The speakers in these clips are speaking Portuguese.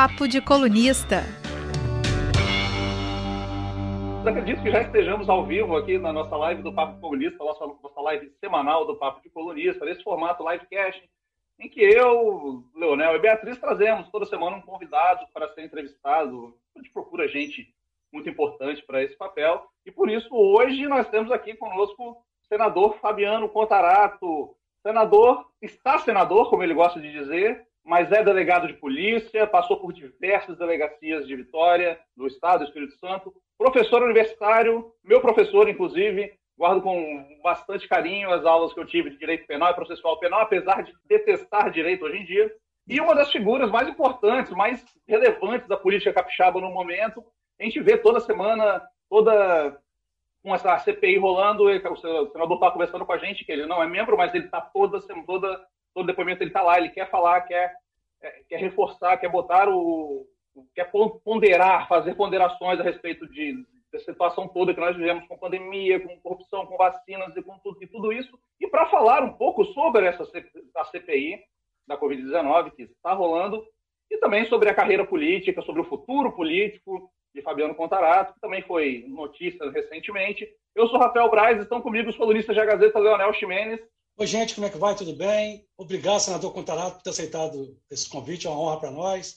Papo de Colunista. acredito que já estejamos ao vivo aqui na nossa live do Papo de Colunista, nossa, nossa live semanal do Papo de Colunista, nesse formato livecast, em que eu, Leonel e Beatriz trazemos toda semana um convidado para ser entrevistado. A gente procura gente muito importante para esse papel. E por isso, hoje, nós temos aqui conosco o senador Fabiano Contarato. Senador, está senador, como ele gosta de dizer, mas é delegado de polícia, passou por diversas delegacias de Vitória, do Estado do Espírito Santo, professor universitário, meu professor, inclusive, guardo com bastante carinho as aulas que eu tive de direito penal e processual penal, apesar de detestar direito hoje em dia. E uma das figuras mais importantes, mais relevantes da política capixaba no momento, a gente vê toda semana, toda com essa CPI rolando, o senador está conversando com a gente, que ele não é membro, mas ele está toda, toda, todo depoimento ele está lá, ele quer falar, quer, quer reforçar, quer botar o. quer ponderar, fazer ponderações a respeito de, situação toda que nós vivemos com pandemia, com corrupção, com vacinas e com tudo, e tudo isso. E para falar um pouco sobre essa a CPI da Covid-19 que está rolando, e também sobre a carreira política, sobre o futuro político, de Fabiano Contarato, que também foi notícia recentemente. Eu sou Rafael Braz, estão comigo os colunistas da Gazeta Leonel Ximenes. Oi, gente, como é que vai? Tudo bem? Obrigado, senador Contarato, por ter aceitado esse convite, é uma honra para nós.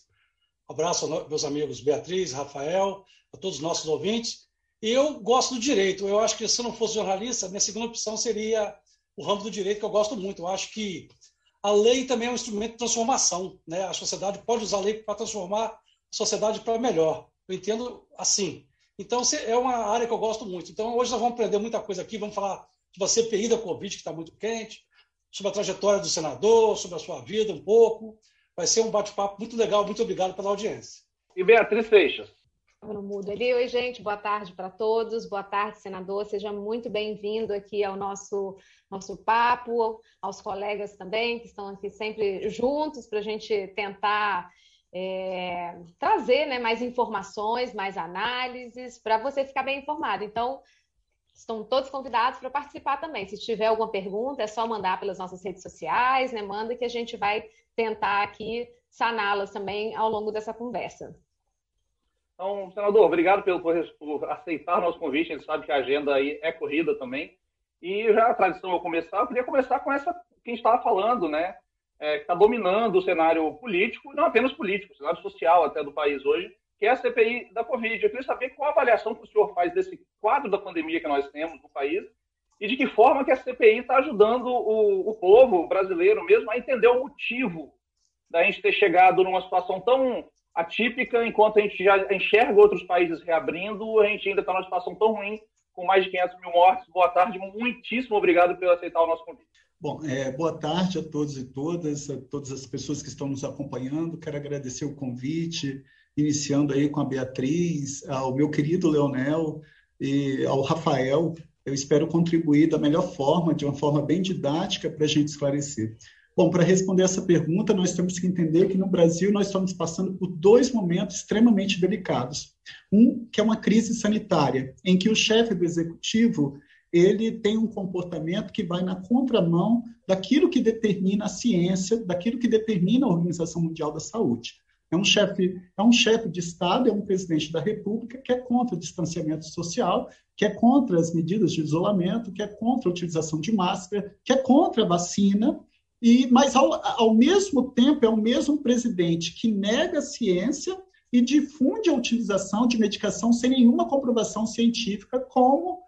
Abraço aos meus amigos Beatriz, Rafael, a todos os nossos ouvintes. E eu gosto do direito. Eu acho que se eu não fosse jornalista, minha segunda opção seria o ramo do direito, que eu gosto muito. Eu acho que a lei também é um instrumento de transformação. Né? A sociedade pode usar a lei para transformar a sociedade para melhor. Eu entendo assim. Então, é uma área que eu gosto muito. Então, hoje nós vamos aprender muita coisa aqui. Vamos falar sobre a CPI da Covid, que está muito quente, sobre a trajetória do senador, sobre a sua vida um pouco. Vai ser um bate-papo muito legal. Muito obrigado pela audiência. E Beatriz Seixas. No mudo ali. Oi, gente, boa tarde para todos. Boa tarde, senador. Seja muito bem-vindo aqui ao nosso, nosso papo, aos colegas também, que estão aqui sempre juntos para a gente tentar é, trazer né, mais informações, mais análises, para você ficar bem informado. Então, estão todos convidados para participar também. Se tiver alguma pergunta, é só mandar pelas nossas redes sociais, né? Manda que a gente vai tentar aqui saná-las também ao longo dessa conversa. Então, senador, obrigado pelo, por, aceitar o nosso convite. A gente sabe que a agenda aí é corrida também. E já a tradição eu começar, eu queria começar com essa que a gente estava falando, né? é, que está dominando o cenário político, não apenas político, o cenário social até do país hoje, que é a CPI da Covid. Eu queria saber qual a avaliação que o senhor faz desse quadro da pandemia que nós temos no país e de que forma que a CPI está ajudando o, o povo brasileiro mesmo a entender o motivo da gente ter chegado numa situação tão atípica, enquanto a gente já enxerga outros países reabrindo, a gente ainda está numa situação tão ruim, com mais de 500 mil mortes. Boa tarde, muitíssimo obrigado por aceitar o nosso convite. Bom, é, boa tarde a todos e todas, a todas as pessoas que estão nos acompanhando. Quero agradecer o convite, iniciando aí com a Beatriz, ao meu querido Leonel e ao Rafael. Eu espero contribuir da melhor forma, de uma forma bem didática, para a gente esclarecer. Bom, para responder essa pergunta, nós temos que entender que no Brasil nós estamos passando por dois momentos extremamente delicados. Um, que é uma crise sanitária, em que o chefe do executivo ele tem um comportamento que vai na contramão daquilo que determina a ciência, daquilo que determina a Organização Mundial da Saúde. É um chefe, é um chefe de Estado, é um presidente da República que é contra o distanciamento social, que é contra as medidas de isolamento, que é contra a utilização de máscara, que é contra a vacina, e mas ao, ao mesmo tempo é o mesmo presidente que nega a ciência e difunde a utilização de medicação sem nenhuma comprovação científica, como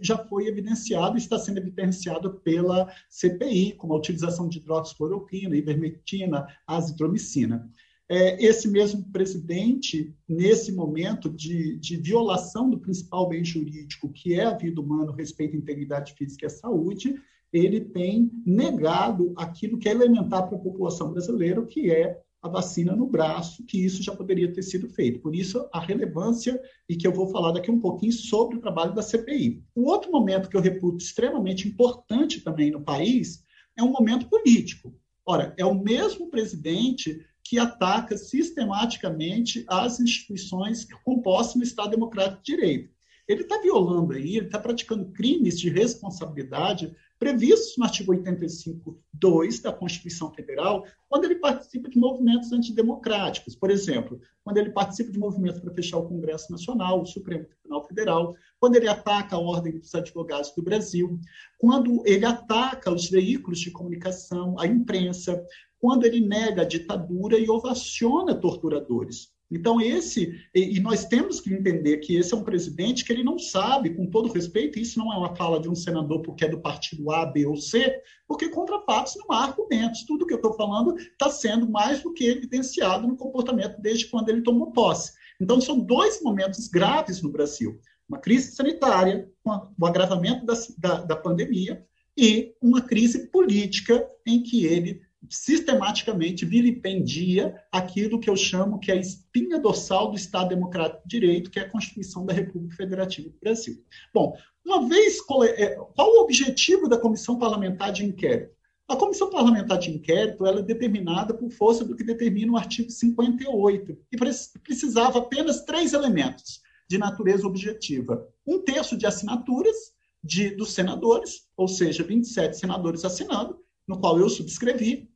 já foi evidenciado e está sendo evidenciado pela CPI, como a utilização de hidroxicloroquina, ivermectina, azitromicina. É, esse mesmo presidente, nesse momento de, de, violação do principal bem jurídico, que é a vida humana, respeito à integridade física e à saúde, ele tem negado aquilo que é elementar para a população brasileira, que é a vacina no braço, que isso já poderia ter sido feito. Por isso, a relevância, e que eu vou falar daqui um pouquinho sobre o trabalho da CPI. O outro momento que eu reputo extremamente importante também no país é um momento político. Ora, é o mesmo presidente que ataca sistematicamente as instituições compostas no Estado Democrático de Direito. Ele está violando aí, ele está praticando crimes de responsabilidade previstos no artigo 85.2 da Constituição Federal, quando ele participa de movimentos antidemocráticos. Por exemplo, quando ele participa de movimentos para fechar o Congresso Nacional, o Supremo Tribunal Federal, quando ele ataca a Ordem dos Advogados do Brasil, quando ele ataca os veículos de comunicação, a imprensa, quando ele nega a ditadura e ovaciona torturadores. Então, esse, e nós temos que entender que esse é um presidente que ele não sabe, com todo respeito, isso não é uma fala de um senador porque é do partido A, B ou C, porque contra fatos não há argumentos. Tudo que eu estou falando está sendo mais do que evidenciado no comportamento desde quando ele tomou posse. Então, são dois momentos graves no Brasil: uma crise sanitária, o agravamento da, da, da pandemia, e uma crise política em que ele sistematicamente vilipendia aquilo que eu chamo que é a espinha dorsal do Estado Democrático de Direito, que é a Constituição da República Federativa do Brasil. Bom, uma vez, é, qual o objetivo da Comissão Parlamentar de Inquérito? A Comissão Parlamentar de Inquérito ela é determinada por força do que determina o artigo 58 e precisava apenas três elementos de natureza objetiva. Um terço de assinaturas de, dos senadores, ou seja, 27 senadores assinando, no qual eu subscrevi,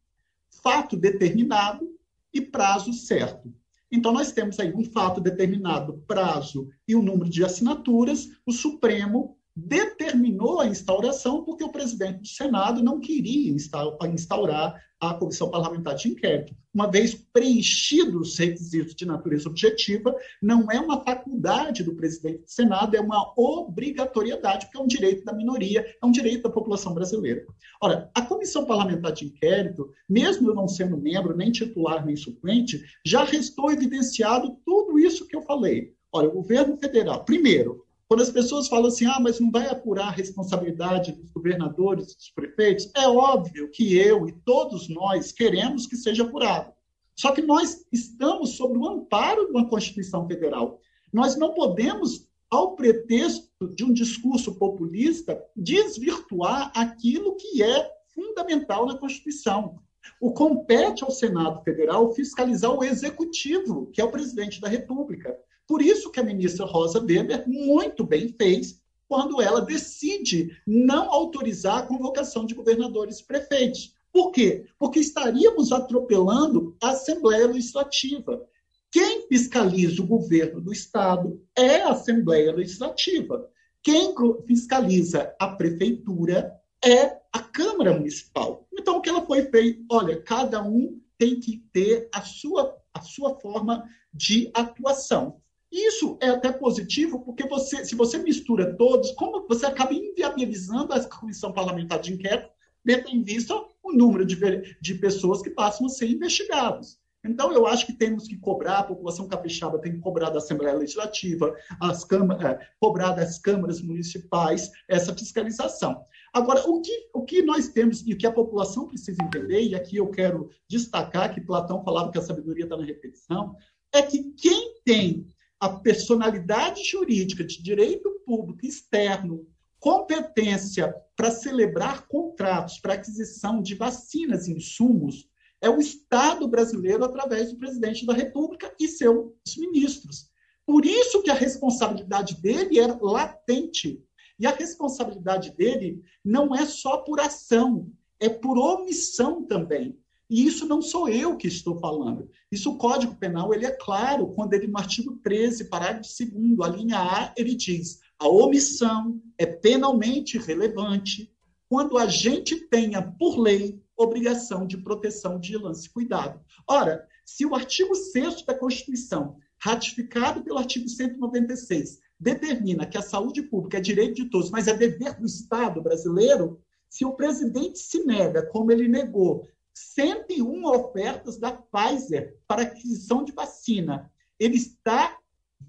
fato determinado e prazo certo. Então, nós temos aí um fato determinado, prazo e o número de assinaturas. O Supremo determinou a instauração porque o presidente do Senado não queria instaurar a comissão parlamentar de inquérito. Uma vez preenchidos os requisitos de natureza objetiva, não é uma faculdade do presidente do Senado, é uma obrigatoriedade, porque é um direito da minoria, é um direito da população brasileira. Ora, a comissão parlamentar de inquérito, mesmo eu não sendo membro, nem titular, nem suplente, já restou evidenciado tudo isso que eu falei. Olha, o governo federal, primeiro, quando as pessoas falam assim, ah, mas não vai apurar a responsabilidade dos governadores, dos prefeitos, é óbvio que eu e todos nós queremos que seja apurado. Só que nós estamos sob o amparo de uma Constituição Federal. Nós não podemos, ao pretexto de um discurso populista, desvirtuar aquilo que é fundamental na Constituição. O compete ao Senado Federal fiscalizar o executivo, que é o presidente da República. Por isso que a ministra Rosa Weber muito bem fez quando ela decide não autorizar a convocação de governadores e prefeitos. Por quê? Porque estaríamos atropelando a Assembleia Legislativa. Quem fiscaliza o governo do Estado é a Assembleia Legislativa. Quem fiscaliza a prefeitura é a Câmara Municipal. Então, o que ela foi feito? Olha, cada um tem que ter a sua, a sua forma de atuação. Isso é até positivo, porque você, se você mistura todos, como você acaba inviabilizando a comissão parlamentar de inquérito, tendo em vista o número de, de pessoas que passam a ser investigados. Então, eu acho que temos que cobrar, a população capixaba tem que cobrar da Assembleia Legislativa, as câmaras, é, cobrar das câmaras municipais essa fiscalização. Agora, o que, o que nós temos e o que a população precisa entender, e aqui eu quero destacar que Platão falava que a sabedoria está na repetição, é que quem tem a personalidade jurídica de direito público externo, competência para celebrar contratos para aquisição de vacinas e insumos, é o Estado brasileiro através do presidente da República e seus ministros. Por isso que a responsabilidade dele é latente. E a responsabilidade dele não é só por ação, é por omissão também. E isso não sou eu que estou falando. Isso o Código Penal ele é claro quando ele no artigo 13, parágrafo 2 a linha A, ele diz: a omissão é penalmente relevante quando a gente tenha por lei obrigação de proteção, vigilância e cuidado. Ora, se o artigo 6 da Constituição, ratificado pelo artigo 196, determina que a saúde pública é direito de todos, mas é dever do Estado brasileiro, se o presidente se nega, como ele negou, 101 ofertas da Pfizer para aquisição de vacina. Ele está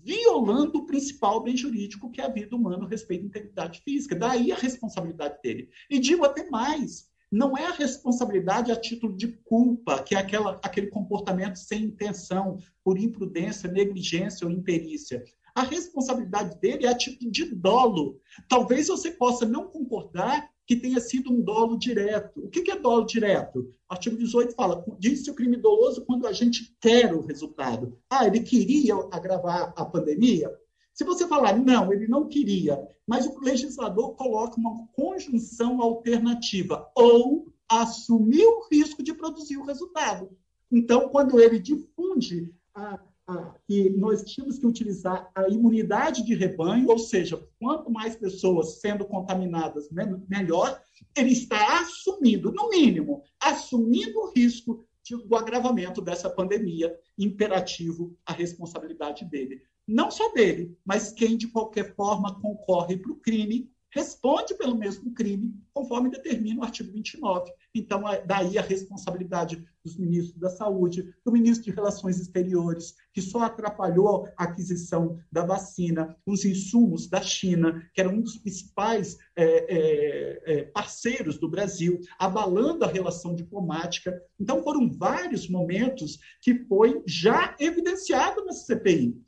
violando o principal bem jurídico, que é a vida humana, o respeito à integridade física. Daí a responsabilidade dele. E digo até mais: não é a responsabilidade a título de culpa, que é aquela, aquele comportamento sem intenção, por imprudência, negligência ou imperícia. A responsabilidade dele é a título de dolo. Talvez você possa não concordar que tenha sido um dolo direto. O que é dolo direto? O artigo 18 fala, diz-se o crime doloso quando a gente quer o resultado. Ah, ele queria agravar a pandemia? Se você falar, não, ele não queria, mas o legislador coloca uma conjunção alternativa, ou assumir o risco de produzir o resultado. Então, quando ele difunde a, que nós tínhamos que utilizar a imunidade de rebanho, ou seja, quanto mais pessoas sendo contaminadas, melhor, ele está assumindo, no mínimo, assumindo o risco do agravamento dessa pandemia, imperativo a responsabilidade dele. Não só dele, mas quem de qualquer forma concorre para o crime responde pelo mesmo crime, conforme determina o artigo 29. Então, daí a responsabilidade dos ministros da Saúde, do ministro de Relações Exteriores, que só atrapalhou a aquisição da vacina, os insumos da China, que era um dos principais é, é, é, parceiros do Brasil, abalando a relação diplomática. Então, foram vários momentos que foi já evidenciado nessa CPI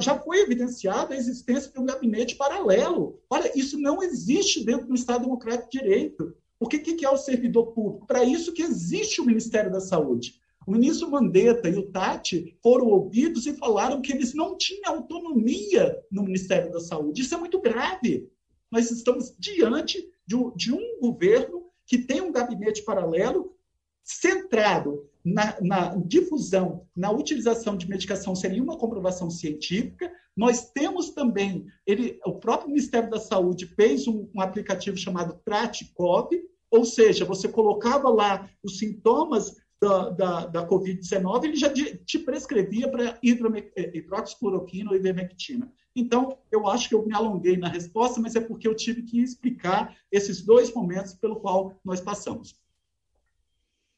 já foi evidenciada a existência de um gabinete paralelo. Olha, isso não existe dentro do Estado Democrático de Direito. O que, que é o servidor público? Para isso que existe o Ministério da Saúde. O ministro Mandetta e o Tati foram ouvidos e falaram que eles não tinham autonomia no Ministério da Saúde. Isso é muito grave. Nós estamos diante de um, de um governo que tem um gabinete paralelo centrado na, na, difusão, na utilização de medicação seria uma comprovação científica. Nós temos também, ele, o próprio Ministério da Saúde fez um, um aplicativo chamado Traticov, ou seja, você colocava lá os sintomas da, da, da Covid-19, ele já te prescrevia para eh, hidroxicloroquina ou ivermectina. Então, eu acho que eu me alonguei na resposta, mas é porque eu tive que explicar esses dois momentos pelo qual nós passamos.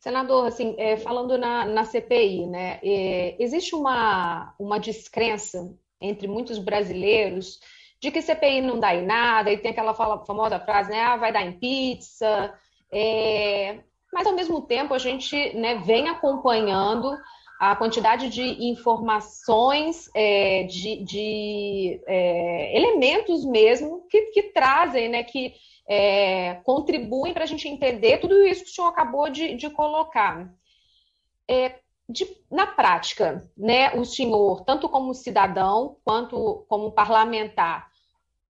Senador, assim, é, falando na, na, CPI, né, é, existe uma, uma descrença entre muitos brasileiros de que CPI não dá em nada, e tem aquela fala, famosa frase, né, ah, vai dar em pizza, é, mas ao mesmo tempo a gente né, vem acompanhando a quantidade de informações, é, de, de é, elementos mesmo que, que trazem, né, que é, contribuem para a gente entender tudo isso que o senhor acabou de, de colocar. É, de, na prática, né, o senhor, tanto como cidadão quanto como parlamentar,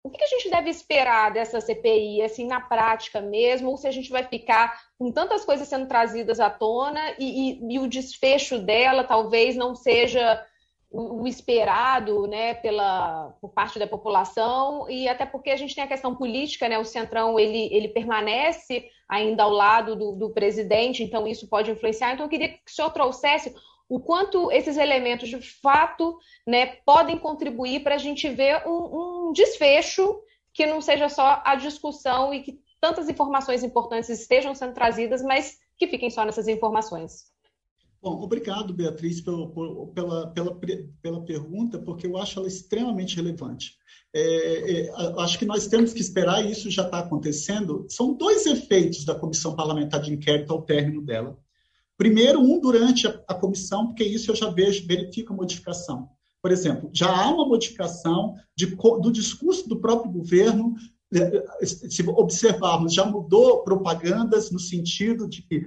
o que a gente deve esperar dessa CPI, assim, na prática mesmo, ou se a gente vai ficar com tantas coisas sendo trazidas à tona e, e, e o desfecho dela talvez não seja o, esperado né, pela, por parte da população, e até porque a gente tem a questão política, né, o Centrão ele, ele permanece ainda ao lado do, do presidente, então isso pode influenciar. Então, eu queria que o senhor trouxesse o quanto esses elementos de fato né, podem contribuir para a gente ver um, um desfecho que não seja só a discussão e que tantas informações importantes estejam sendo trazidas, mas que fiquem só nessas informações. Bom, obrigado, Beatriz, pela, pela, pela, pela pergunta, porque eu acho ela extremamente relevante. É, é, acho que nós temos que esperar, e isso já está acontecendo. São dois efeitos da Comissão Parlamentar de Inquérito ao término dela. Primeiro, um durante a, a comissão, porque isso eu já vejo, verifico a modificação. Por exemplo, já há uma modificação de, do discurso do próprio governo se observarmos, já mudou propagandas no sentido de que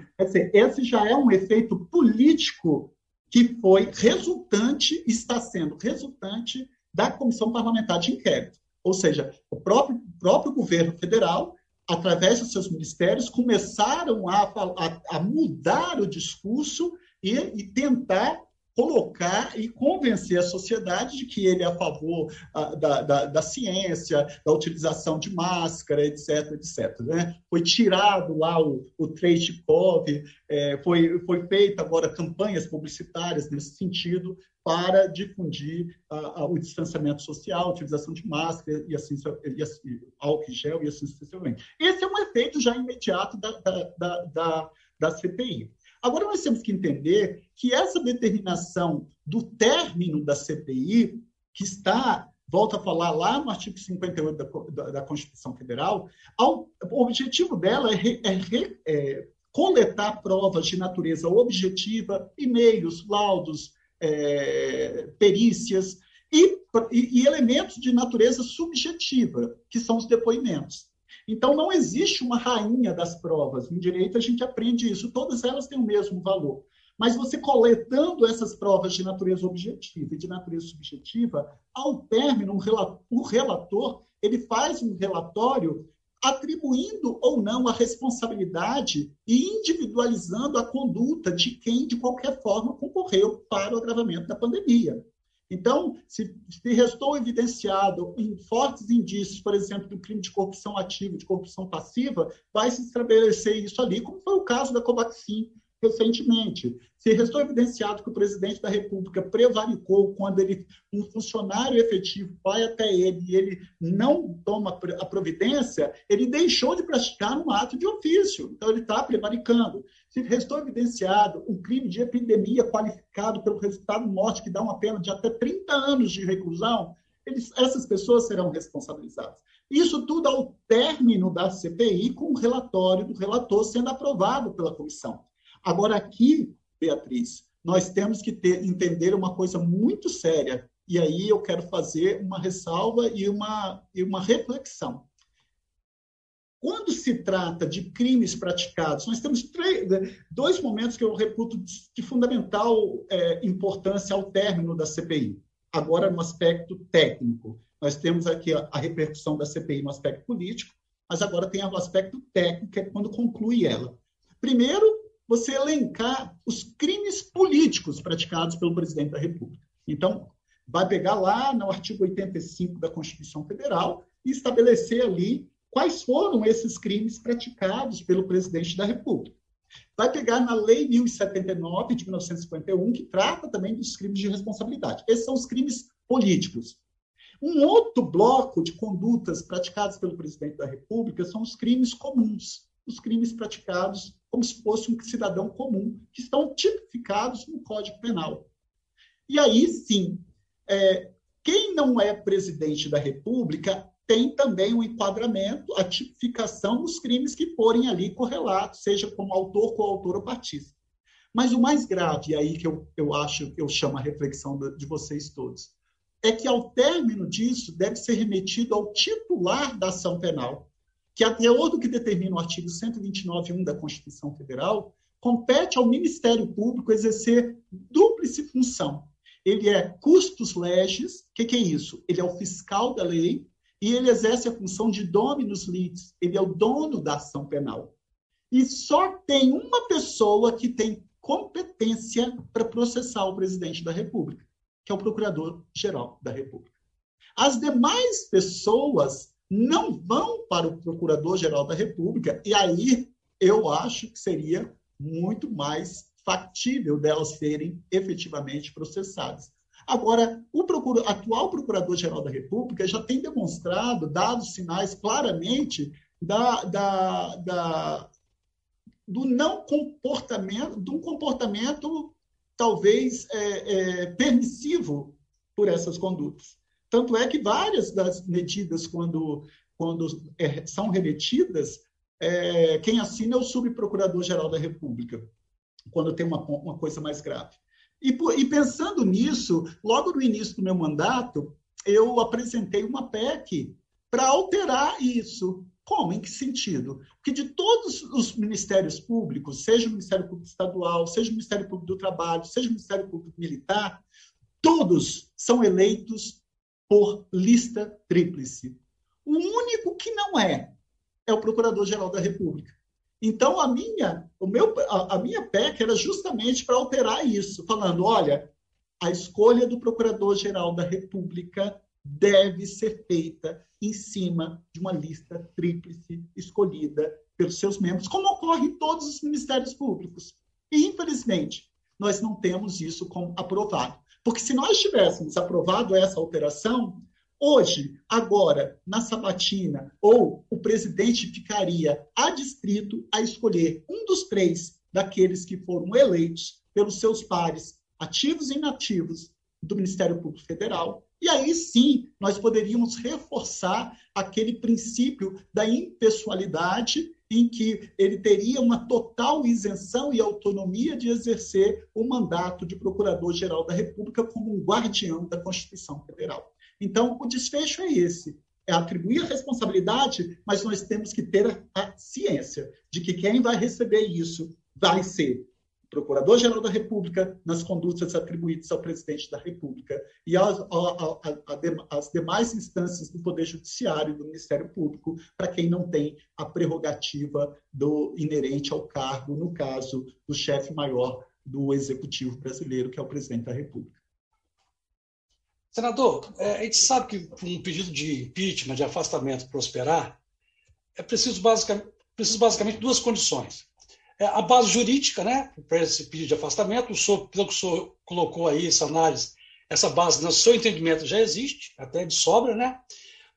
esse já é um efeito político que foi resultante, está sendo resultante da Comissão Parlamentar de Inquérito. Ou seja, o próprio, próprio governo federal, através dos seus ministérios, começaram a, a, a mudar o discurso e, e tentar colocar e convencer a sociedade de que ele é a favor uh, da, da, da, ciência, da utilização de máscara, etc, etc. Né? Foi tirado lá o, o Treikov, é, foi, foi feita agora campanhas publicitárias nesse sentido para difundir uh, uh, o distanciamento social, a utilização de máscara e assim, e assim álcool gel e assim sucessivamente. Esse é um efeito já imediato da, da, da, da CPI. Agora, nós temos que entender que essa determinação do término da CPI, que está, volta a falar lá no artigo 58 da, da, da Constituição Federal, ao, o objetivo dela é, é, é, coletar provas de natureza objetiva, e-mails, laudos, é, perícias e, e, e elementos de natureza subjetiva, que são os depoimentos. Então, não existe uma rainha das provas. Em direito, a gente aprende isso. Todas elas têm o mesmo valor. Mas você coletando essas provas de natureza objetiva e de natureza subjetiva, ao término, o relator ele faz um relatório atribuindo ou não a responsabilidade e individualizando a conduta de quem, de qualquer forma, concorreu para o agravamento da pandemia. Então, se, se restou evidenciado em fortes indícios, por exemplo, do crime de corrupção ativa, de corrupção passiva, vai se estabelecer isso ali, como foi o caso da Covaxin, recentemente. Se restou evidenciado que o presidente da República prevaricou quando ele, um funcionário efetivo vai até ele e ele não toma a providência, ele deixou de praticar um ato de ofício. Então, ele está prevaricando. Se restou evidenciado um crime de epidemia qualificado pelo resultado morte, que dá uma pena de até 30 anos de reclusão, eles, essas pessoas serão responsabilizadas. Isso tudo ao término da CPI, com o relatório do relator sendo aprovado pela comissão. Agora, aqui, Beatriz, nós temos que ter, entender uma coisa muito séria, e aí eu quero fazer uma ressalva e uma, e uma reflexão. Quando se trata de crimes praticados, nós temos três, dois momentos que eu reputo de fundamental é, importância ao término da CPI. Agora, no aspecto técnico, nós temos aqui a, a repercussão da CPI no aspecto político, mas agora tem o aspecto técnico, que é quando conclui ela. Primeiro, você elencar os crimes políticos praticados pelo presidente da República. Então, vai pegar lá no artigo 85 da Constituição Federal e estabelecer ali quais foram esses crimes praticados pelo presidente da República. Vai pegar na Lei 1079 de 1951, que trata também dos crimes de responsabilidade. Esses são os crimes políticos. Um outro bloco de condutas praticadas pelo presidente da República são os crimes comuns, os crimes praticados como se fosse um cidadão comum, que estão tipificados no Código Penal. E aí, sim, é, quem não é presidente da República tem também o um enquadramento, a tipificação dos crimes que forem ali correlatos, seja como autor, coautor ou partista. Mas o mais grave, e aí que eu, eu acho, eu chamo a reflexão de vocês todos, é que ao término disso deve ser remetido ao titular da ação penal, que até outro que determina o artigo 129.1 da Constituição Federal, compete ao Ministério Público exercer dúplice função. Ele é custos legis, o que, que, é isso? Ele é o fiscal da lei e ele exerce a função de dominus litis, ele é o dono da ação penal. E só tem uma pessoa que tem competência para processar o presidente da República, que é o Procurador-Geral da República. As demais pessoas não vão para o Procurador-Geral da República, e aí eu acho que seria muito mais factível delas serem efetivamente processadas. Agora, o atual Procurador-Geral da República já tem demonstrado, dado sinais claramente da, da, da, do não comportamento, de um comportamento talvez é, é, permissivo por essas condutas. Tanto é que várias das medidas, quando, quando é, são remetidas, é, quem assina é o subprocurador-geral da República, quando tem uma, uma coisa mais grave. E, e pensando nisso, logo no início do meu mandato, eu apresentei uma PEC para alterar isso. Como? Em que sentido? Porque de todos os ministérios públicos, seja o Ministério Público Estadual, seja o Ministério Público do Trabalho, seja o Ministério Público Militar, todos são eleitos por lista tríplice. O único que não é é o Procurador-Geral da República. Então a minha, o meu, a, a minha PEC era justamente para alterar isso, falando, olha, a escolha do Procurador-Geral da República deve ser feita em cima de uma lista tríplice escolhida pelos seus membros, como ocorre em todos os ministérios públicos. E, infelizmente, nós não temos isso como aprovado. Porque se nós tivéssemos aprovado essa alteração, hoje, agora, na sabatina, ou o presidente ficaria adstrito a escolher um dos três daqueles que foram eleitos pelos seus pares, ativos e inativos, do Ministério Público Federal. E aí sim, nós poderíamos reforçar aquele princípio da impessoalidade em que ele teria uma total isenção e autonomia de exercer o mandato de Procurador-Geral da República como um guardião da Constituição Federal. Então, o desfecho é esse: é atribuir a responsabilidade, mas nós temos que ter a ciência de que quem vai receber isso vai ser Procurador-Geral da República nas condutas atribuídas ao Presidente da República e as demais instâncias do Poder Judiciário e do Ministério Público para quem não tem a prerrogativa do inerente ao cargo, no caso do chefe maior do Executivo brasileiro, que é o Presidente da República. Senador, é, a gente sabe que para um pedido de impeachment, de afastamento prosperar, é preciso preciso basicamente duas condições. É a base jurídica né, para esse pedido de afastamento, o senhor, pelo que o senhor colocou aí, essa análise, essa base, no seu entendimento, já existe, até de sobra, né?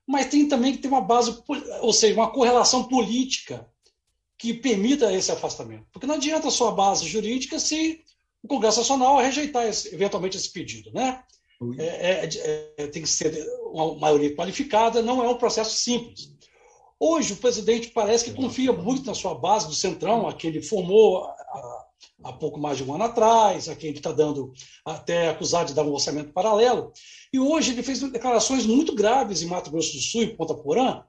mas tem também que ter uma base, ou seja, uma correlação política que permita esse afastamento. Porque não adianta só a base jurídica se o Congresso Nacional rejeitar esse, eventualmente esse pedido. Né? É, é, é, tem que ser uma maioria qualificada, não é um processo simples. Hoje, o presidente parece que confia muito na sua base do Centrão, a que ele formou há, pouco mais de um ano atrás, a quem ele está dando até acusado de dar um orçamento paralelo. E hoje ele fez declarações muito graves em Mato Grosso do Sul e Ponta Porã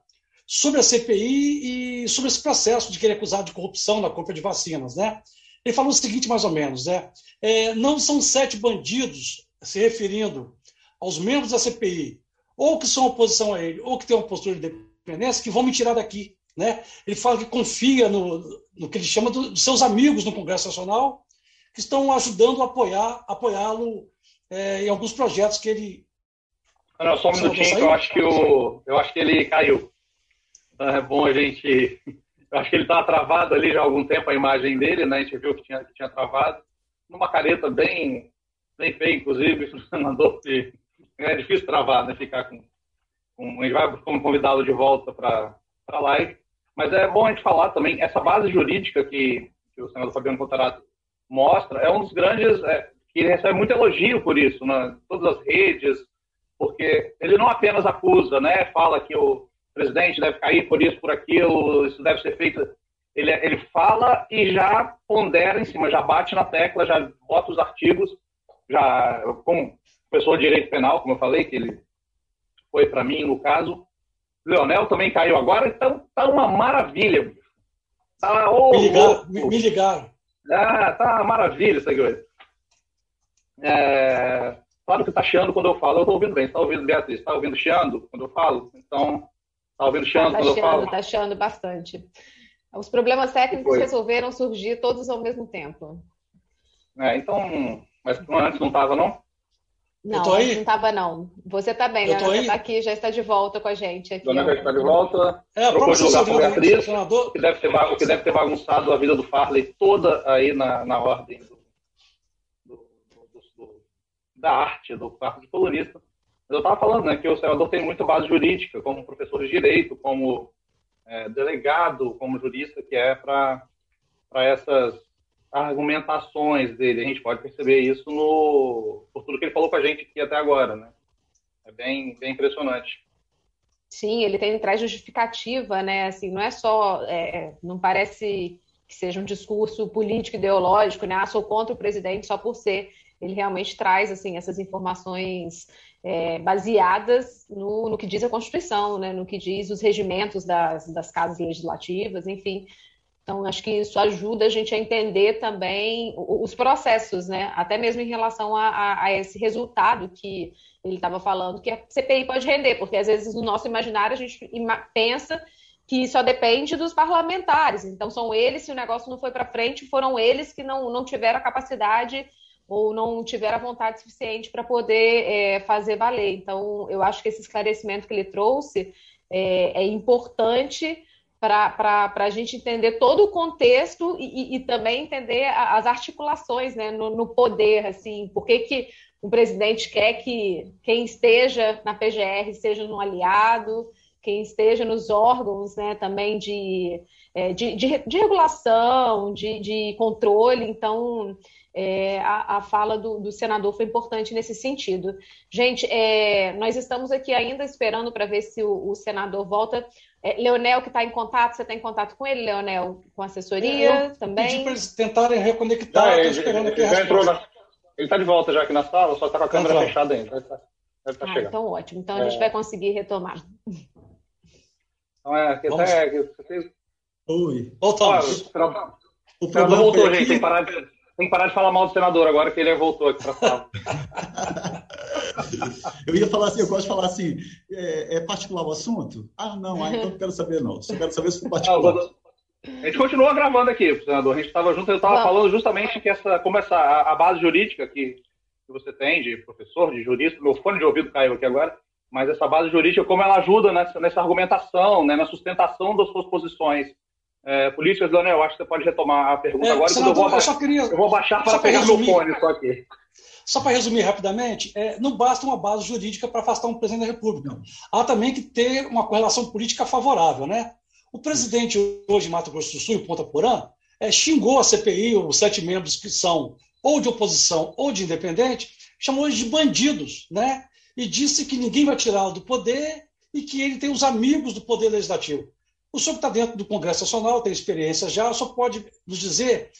sobre a CPI e sobre esse processo de querer acusar de corrupção na compra de vacinas. Né? Ele falou o seguinte, mais ou menos: né? É, não são sete bandidos se referindo aos membros da CPI, ou que são oposição a ele, ou que têm uma postura de que vão me tirar daqui. Né? Ele fala que confia no, no que ele chama do, dos seus amigos no Congresso Nacional, que estão ajudando a apoiar, apoiá-lo é, em alguns projetos que ele. Não, só um minutinho, que eu acho que, o, eu acho que ele caiu. Então, é bom a gente. Eu acho que ele estava travado ali já há algum tempo a imagem dele, né? A gente viu que tinha, que tinha travado. Numa careta bem bem feio, inclusive, mandou é difícil travar, né? Ficar com, com a gente vai convidá-lo de volta para a live, mas é bom a gente falar também essa base jurídica que, que o senador Fabiano Contarato mostra é um dos grandes é, que recebe muito elogio por isso, né? Todas as redes, porque ele não apenas acusa, né? Fala que o presidente deve cair por isso, por aquilo, isso deve ser feito. Ele, ele fala e já pondera em cima, já bate na tecla, já bota os artigos já como professor de direito penal, como eu falei, que ele foi para mim no caso. Leonel também caiu agora, então tá uma maravilha. Tá, oh, me, ligaram, me, me ligaram. Ah, tá uma maravilha isso aqui hoje. É, claro que tá chiando quando eu falo, eu tô ouvindo bem. Você tá ouvindo, Beatriz? Tá ouvindo chiando quando eu falo? Então, tá ouvindo chiando tá quando chiando, eu falo? Tá chiando bastante. Os problemas técnicos resolveram surgir todos ao mesmo tempo. É, então, mas antes não estava, não? Não, não estava, não. Você está bem, né? Você está aqui, já está de volta com a gente. Aqui, Dona está de volta. É, trocou de lugar com a Beatriz, que deve, ter, que deve ter bagunçado a vida do Farley toda aí na, na ordem do, do, do, da arte, do quarto de colunista. Mas eu estava falando né, que o senador tem muita base jurídica, como professor de direito, como é, delegado, como jurista, que é para essas argumentações dele. A gente pode perceber isso no, por tudo que ele falou com a gente aqui até agora, né? É bem, bem impressionante. Sim, ele tem traz justificativa, né? Assim, não é só, é, não parece que seja um discurso político ideológico, né? Ah, sou contra o presidente só por ser. Ele realmente traz assim essas informações é, baseadas no, no, que diz a Constituição, né? No que diz os regimentos das, das casas legislativas, enfim, então, acho que isso ajuda a gente a entender também os processos, né? Até mesmo em relação a, a, a esse resultado que ele estava falando, que a CPI pode render, porque às vezes no nosso imaginário a gente pensa que só depende dos parlamentares. Então, são eles, se o negócio não foi para frente, foram eles que não, não tiveram a capacidade ou não tiveram a vontade suficiente para poder é, fazer valer. Então, eu acho que esse esclarecimento que ele trouxe é, é importante para a gente entender todo o contexto e, e, e também entender as articulações né, no, no, poder, assim, por que, que o presidente quer que quem esteja na PGR seja um aliado, quem esteja nos órgãos né, também de, é, de, de, de regulação, de, de controle, então é, a, a, fala do, do, senador foi importante nesse sentido. Gente, é, nós estamos aqui ainda esperando para ver se o, o senador volta. É, Leonel, que está em contato, você está em contato com ele, Leonel, com assessoria é, também? Pedi para eles tentarem reconectar, ah, ele, esperando ele, ele, na... ele está de volta já aqui na sala, só está com a câmera tá fechada ainda. Tá, tá ah, então ótimo, então a gente é. vai conseguir retomar. Então é, que até... Oi, voltamos. Ah, o, o, o, o voltou, gente, tem que parar de tem que parar de falar mal do senador agora que ele voltou aqui para falar. eu ia falar assim, eu gosto de falar assim, é, é particular o assunto? Ah, não, ah, então não quero saber não. Só quero saber se for particular. Não, a gente continua gravando aqui, senador. A gente estava junto, eu estava falando justamente que essa, como essa a, a base jurídica que, que você tem de professor, de jurista, meu fone de ouvido caiu aqui agora, mas essa base jurídica, como ela ajuda nessa, nessa argumentação, né, na sustentação das suas posições é, políticas, Leonel, eu acho que você pode retomar a pergunta é, agora, senador, eu, vou, eu, queria, eu vou baixar para pegar resumir, meu fone só aqui. Só para resumir rapidamente, é, não basta uma base jurídica para afastar um presidente da República. Há também que ter uma correlação política favorável, né? O presidente hoje de Mato Grosso do Sul, Ponta Porã, é, xingou a CPI, os sete membros que são ou de oposição ou de independente, chamou eles de bandidos, né? E disse que ninguém vai tirá-lo do poder e que ele tem os amigos do poder legislativo. O senhor está dentro do Congresso Nacional, tem experiência já, só pode nos dizer,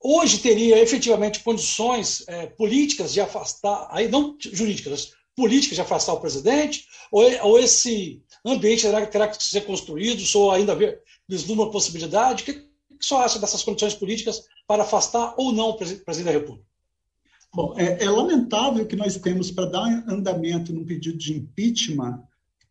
hoje teria efetivamente condições é, políticas de afastar, aí não jurídicas, políticas de afastar o presidente, ou, ou esse ambiente terá, terá que ser construído, ou ainda vislumbra a possibilidade? O que, que o senhor acha dessas condições políticas para afastar ou não o presidente da República? Bom, é, é lamentável que nós temos para dar andamento num pedido de impeachment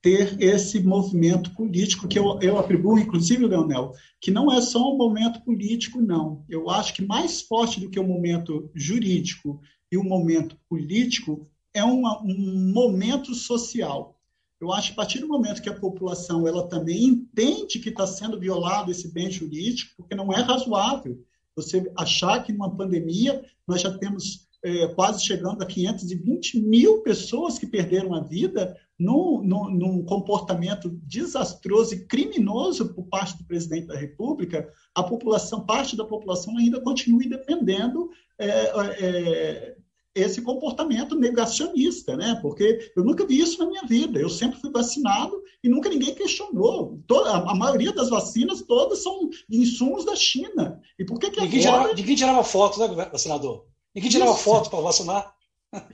ter esse movimento político que eu, eu atribuo, inclusive, Leonel, que não é só um momento político, não. Eu acho que mais forte do que o momento jurídico e o momento político é uma, um momento social. Eu acho que a partir do momento que a população ela também entende que está sendo violado esse bem jurídico, porque não é razoável você achar que numa pandemia nós já temos é, quase chegando a 520 mil pessoas que perderam a vida num, num, num, comportamento desastroso e criminoso por parte do presidente da República, a população, parte da população ainda continue defendendo é, é, esse comportamento negacionista, né? Porque eu nunca vi isso na minha vida. Eu sempre fui vacinado e nunca ninguém questionou. Toda, a maioria das vacinas todas são insumos da China. E por que que agora... tirava, ninguém tirava foto, né, vacinador? Ninguém tirava isso. foto para vacinar.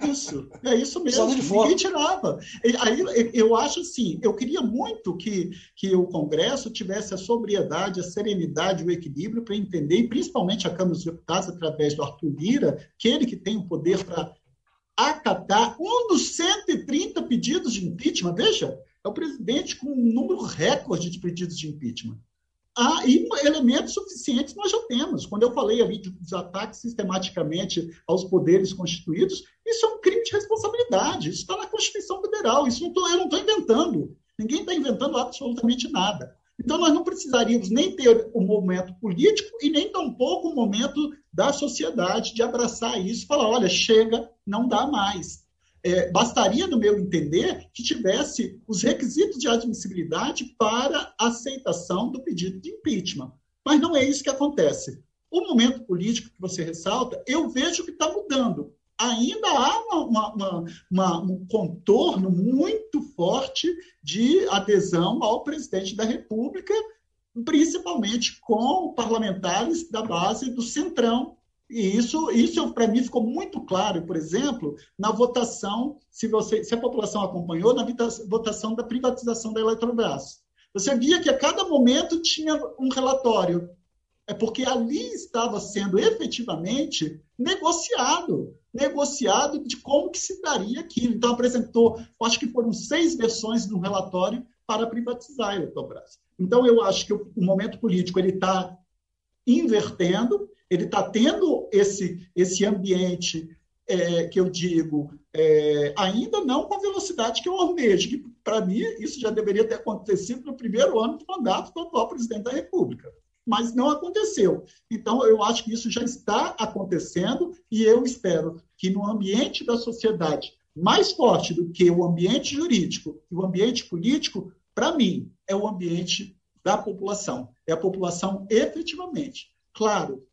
Isso, é isso mesmo. Ninguém tirava. Aí eu acho assim, eu queria muito que, que o Congresso tivesse a sobriedade, a serenidade, o equilíbrio para entender, e principalmente a Câmara dos Deputados, através do Arthur Lira, que ele que tem o poder para acatar um dos 130 pedidos de impeachment. Veja, é o presidente com um número recorde de pedidos de impeachment. Ah, e elementos suficientes nós já temos. Quando eu falei ali dos ataques sistematicamente aos poderes constituídos, isso é um crime de responsabilidade. Isso está na Constituição Federal. Isso não tô, eu não estou inventando. Ninguém está inventando absolutamente nada. Então, nós não precisaríamos nem ter um momento político e nem tampouco um momento da sociedade de abraçar isso falar: olha, chega, não dá mais é, bastaria, no meu entender, que tivesse os requisitos de admissibilidade para aceitação do pedido de impeachment. Mas não é isso que acontece. O momento político que você ressalta, eu vejo que está mudando. Ainda há uma, uma, uma, um contorno muito forte de adesão ao presidente da República, principalmente com parlamentares da base do Centrão, e isso, isso para mim ficou muito claro, por exemplo, na votação, se, você, se a população acompanhou, na votação da privatização da Eletrobras. Você via que a cada momento tinha um relatório. É porque ali estava sendo efetivamente negociado, negociado de como que se daria aquilo. Então apresentou, acho que foram seis versões do relatório para privatizar a Eletrobras. Então eu acho que o, o momento político ele está invertendo ele está tendo esse, esse ambiente é, que eu digo, é, ainda não com a velocidade que eu almejo, que para mim isso já deveria ter acontecido no primeiro ano do mandato do atual presidente da República. Mas não aconteceu. Então, eu acho que isso já está acontecendo e eu espero que no ambiente da sociedade mais forte do que o ambiente jurídico e o ambiente político, para mim, é o ambiente da população. É a população efetivamente. Claro,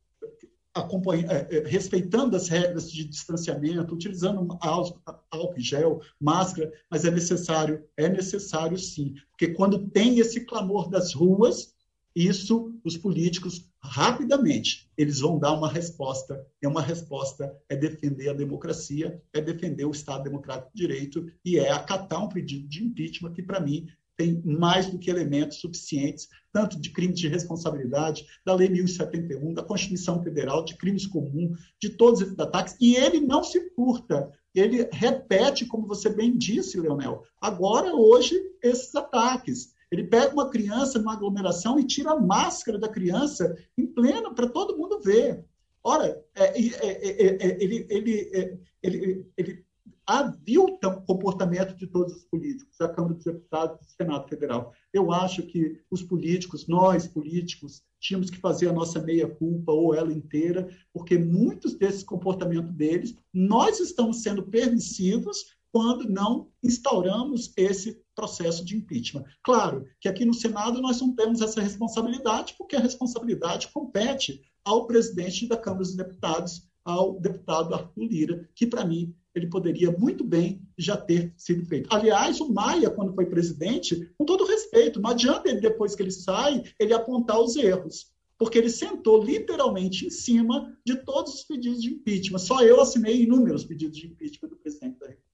respeitando as regras de distanciamento, utilizando álcool gel, máscara, mas é necessário, é necessário sim, porque quando tem esse clamor das ruas, isso os políticos rapidamente eles vão dar uma resposta. E uma resposta é defender a democracia, é defender o Estado Democrático de Direito e é acatar um pedido de impeachment que para mim tem mais do que elementos suficientes, tanto de crimes de responsabilidade, da Lei 1071, da Constituição Federal, de crimes comuns, de todos esses ataques, e ele não se furta. Ele repete, como você bem disse, Leonel, agora, hoje, esses ataques. Ele pega uma criança numa aglomeração e tira a máscara da criança em pleno para todo mundo ver. Ora, é, é, é, ele, ele, ele, ele avilta o comportamento de todos os políticos, da Câmara dos Deputados do Senado Federal. Eu acho que os políticos, nós políticos, tínhamos que fazer a nossa meia-culpa ou ela inteira, porque muitos desses comportamentos deles, nós estamos sendo permissivos quando não instauramos esse processo de impeachment. Claro que aqui no Senado nós não temos essa responsabilidade, porque a responsabilidade compete ao presidente da Câmara dos Deputados, ao deputado Arthur Lira, que para mim ele poderia muito bem já ter sido feito. Aliás, o Maia, quando foi presidente, com todo respeito, não adianta ele, depois que ele sai, ele apontar os erros, porque ele sentou literalmente em cima de todos os pedidos de impeachment. Só eu assinei inúmeros pedidos de impeachment do presidente da República.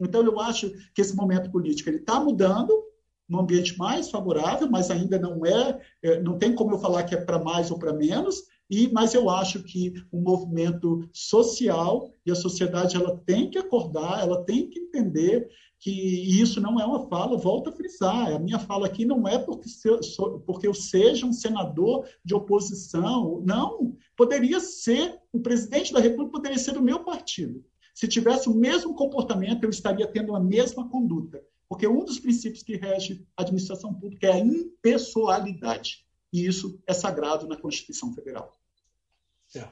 Então, eu acho que esse momento político está mudando, num ambiente mais favorável, mas ainda não é, é não tem como eu falar que é para mais ou para menos, e, mas eu acho que o movimento social e a sociedade ela tem que acordar, ela tem que entender que isso não é uma fala, volta a frisar, a minha fala aqui não é porque, porque eu seja um senador de oposição, não, poderia ser, o presidente da República poderia ser do meu partido. Se tivesse o mesmo comportamento, eu estaria tendo a mesma conduta, porque um dos princípios que rege a administração pública é a impessoalidade, e isso é sagrado na Constituição Federal. É.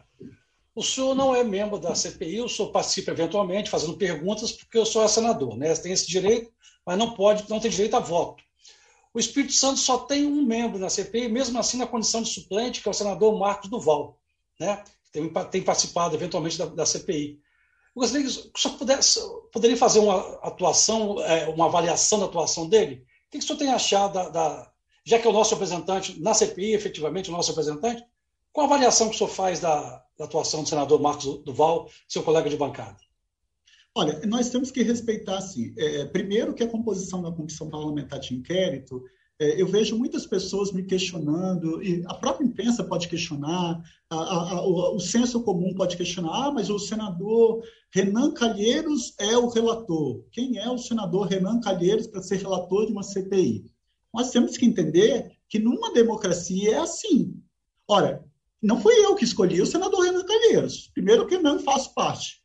O senhor não é membro da CPI, o senhor participa eventualmente fazendo perguntas, porque eu sou senador, né? Tem esse direito, mas não pode, não tem direito a voto. O Espírito Santo só tem um membro na CPI, mesmo assim na condição de suplente, que é o senador Marcos Duval, né? Tem, tem participado eventualmente da, da CPI. Eu gostaria que o senhor pudesse, poderia fazer uma atuação, é, uma avaliação da atuação dele? O que o senhor tem achado da, da, já que é o nosso representante na CPI, efetivamente o nosso representante, qual a avaliação que o senhor faz da, da atuação do senador Marcos Duval, seu colega de bancada? Olha, nós temos que respeitar, assim, é, primeiro que a composição da Comissão Parlamentar de Inquérito, é, eu vejo muitas pessoas me questionando, e a própria imprensa pode questionar, a, a, a, o, o senso comum pode questionar, ah, mas o senador Renan Calheiros é o relator. Quem é o senador Renan Calheiros para ser relator de uma CPI? Nós temos que entender que numa democracia é assim. Ora, não fui eu que escolhi o senador Renan Calheiros. Primeiro que não faço parte.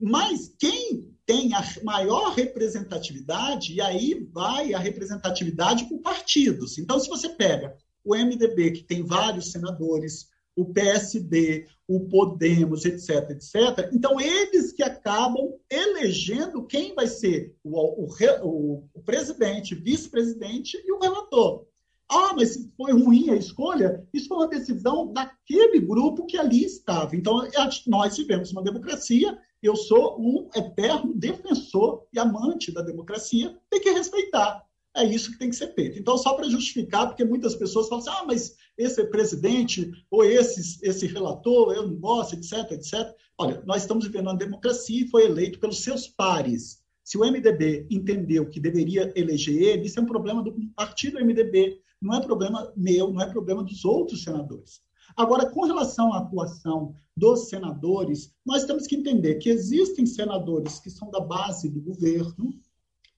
Mas quem tem a maior representatividade, e aí vai a representatividade por partidos. Então, se você pega o MDB, que tem vários senadores, o PSD, o Podemos, etc., etc., então eles que acabam elegendo quem vai ser o, o, o presidente, vice-presidente e o relator. Ah, mas foi ruim a escolha. Isso foi uma decisão daquele grupo que ali estava. Então, nós vivemos uma democracia. Eu sou um eterno defensor e amante da democracia. Tem que respeitar. É isso que tem que ser feito. Então, só para justificar, porque muitas pessoas falam assim: ah, mas esse é presidente, ou esse, esse relator, eu não gosto, etc, etc. Olha, nós estamos vivendo uma democracia e foi eleito pelos seus pares. Se o MDB entendeu que deveria eleger ele, isso é um problema do partido MDB não é problema meu, não é problema dos outros senadores. Agora, com relação à atuação dos senadores, nós temos que entender que existem senadores que são da base do governo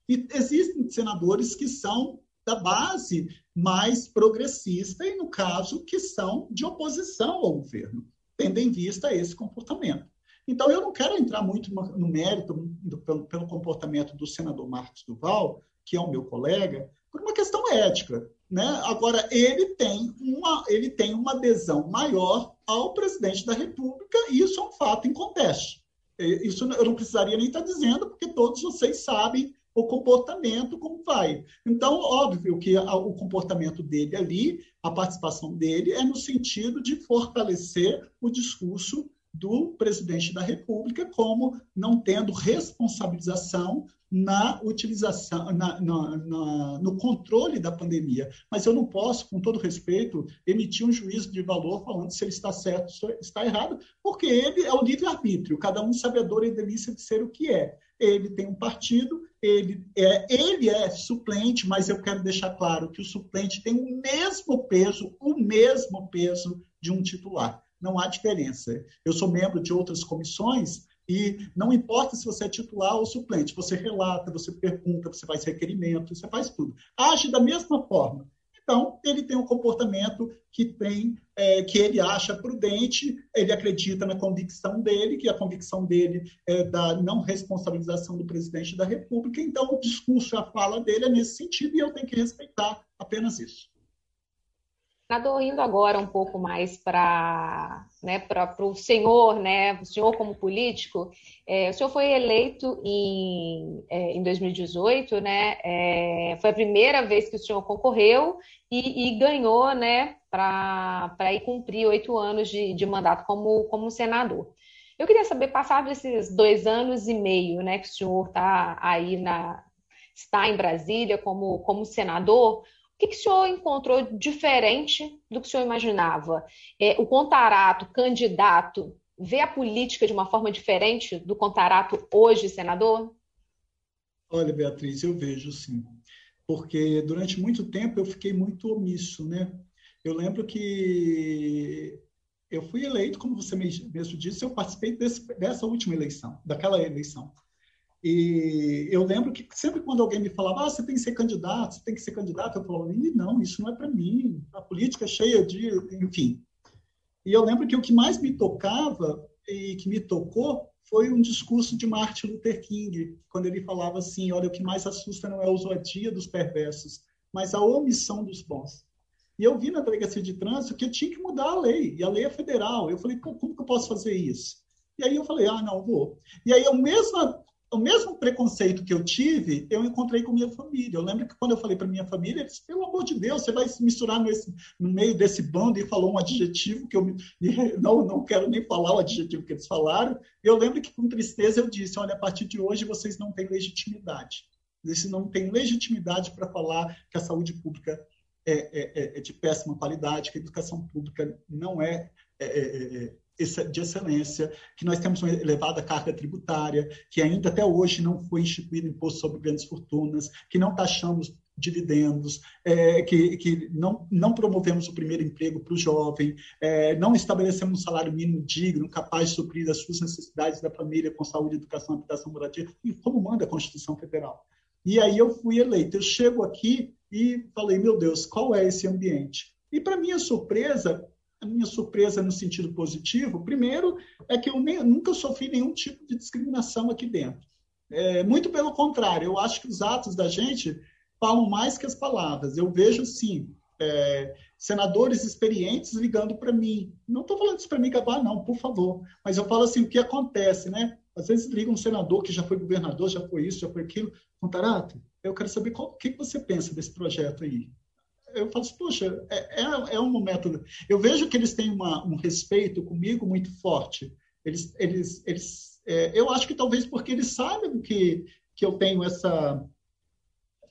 e existem senadores que são da base mais progressista e, no caso, que são de oposição ao governo, tendo em vista esse comportamento. Então, eu não quero entrar muito no mérito do, pelo, pelo comportamento do senador Marcos Duval, que é o meu colega, por uma questão ética. Né? Agora, ele tem, uma, ele tem uma adesão maior ao presidente da República, e isso é um fato em conteste. Isso eu não precisaria nem estar dizendo, porque todos vocês sabem o comportamento, como vai. Então, óbvio que o comportamento dele ali, a participação dele, é no sentido de fortalecer o discurso do presidente da República como não tendo responsabilização na utilização, na, na, na, no controle da pandemia. Mas eu não posso, com todo respeito, emitir um juízo de valor falando se ele está certo ou está errado, porque ele é o livre-arbítrio, cada um sabedor e delícia de ser o que é. Ele tem um partido, ele é, ele é suplente, mas eu quero deixar claro que o suplente tem o mesmo peso, o mesmo peso de um titular. Não há diferença. Eu sou membro de outras comissões e não importa se você é titular ou suplente, você relata, você pergunta, você faz requerimento, você faz tudo. Age da mesma forma. Então, ele tem um comportamento que tem, é, que ele acha prudente, ele acredita na convicção dele, que a convicção dele é da não responsabilização do presidente da República. Então, o discurso, a fala dele é nesse sentido e eu tenho que respeitar apenas isso. Senador, indo agora um pouco mais para né, o senhor, né, o senhor como político, é, o senhor foi eleito em, é, em 2018, né, é, foi a primeira vez que o senhor concorreu e, e ganhou né, para ir cumprir oito anos de, de mandato como, como senador. Eu queria saber, passado esses dois anos e meio né, que o senhor está aí na, está em Brasília como, como senador, o que, que o senhor encontrou diferente do que o senhor imaginava? É, o Contarato, candidato, vê a política de uma forma diferente do Contarato hoje, senador? Olha, Beatriz, eu vejo sim. Porque durante muito tempo eu fiquei muito omisso, né? Eu lembro que eu fui eleito, como você mesmo disse, eu participei desse, dessa última eleição, daquela eleição. E eu lembro que sempre quando alguém me falava, ah, você tem que ser candidato, você tem que ser candidato, eu falava, não, isso não é para mim, a política é cheia de, enfim. E eu lembro que o que mais me tocava e que me tocou foi um discurso de Martin Luther King, quando ele falava assim, olha, o que mais assusta não é a ousadia dos perversos, mas a omissão dos bons. E eu vi na delegacia de trânsito que eu tinha que mudar a lei, e a lei é federal. Eu falei, como que eu posso fazer isso? E aí eu falei, ah, não, vou. E aí, eu mesmo o mesmo preconceito que eu tive, eu encontrei com minha família. Eu lembro que quando eu falei para minha família, eles, pelo amor de Deus, você vai se misturar nesse, no meio desse bando e falou um adjetivo que eu não, não quero nem falar o adjetivo que eles falaram. Eu lembro que com tristeza eu disse, olha, a partir de hoje vocês não têm legitimidade. Vocês não têm legitimidade para falar que a saúde pública é, é, é, é, de péssima qualidade, que a educação pública não é, é, é, é de excelência, que nós temos uma elevada carga tributária, que ainda até hoje não foi instituído imposto sobre grandes fortunas, que não taxamos dividendos, é, que, que não, não promovemos o primeiro emprego para o jovem, é, não estabelecemos um salário mínimo digno, capaz de suprir as suas necessidades da família com saúde, educação, habitação, moradia, e como manda a Constituição Federal. E aí eu fui eleito. Eu chego aqui e falei, meu Deus, qual é esse ambiente? E, para minha surpresa, minha surpresa no sentido positivo, primeiro, é que eu nem, nunca sofri nenhum tipo de discriminação aqui dentro. É, muito pelo contrário, eu acho que os atos da gente falam mais que as palavras. Eu vejo, sim, é, senadores experientes ligando para mim. Não estou falando isso para mim acabar, não, por favor. Mas eu falo assim, o que acontece, né? Às vezes liga um senador que já foi governador, já foi isso, já foi aquilo. Contarato, eu quero saber qual, o que você pensa desse projeto aí eu falo assim, poxa, é, é, é um momento. Eu vejo que eles têm uma, um respeito comigo muito forte. Eles, eles, eles, é, eu acho que talvez porque eles sabem que, que eu tenho essa.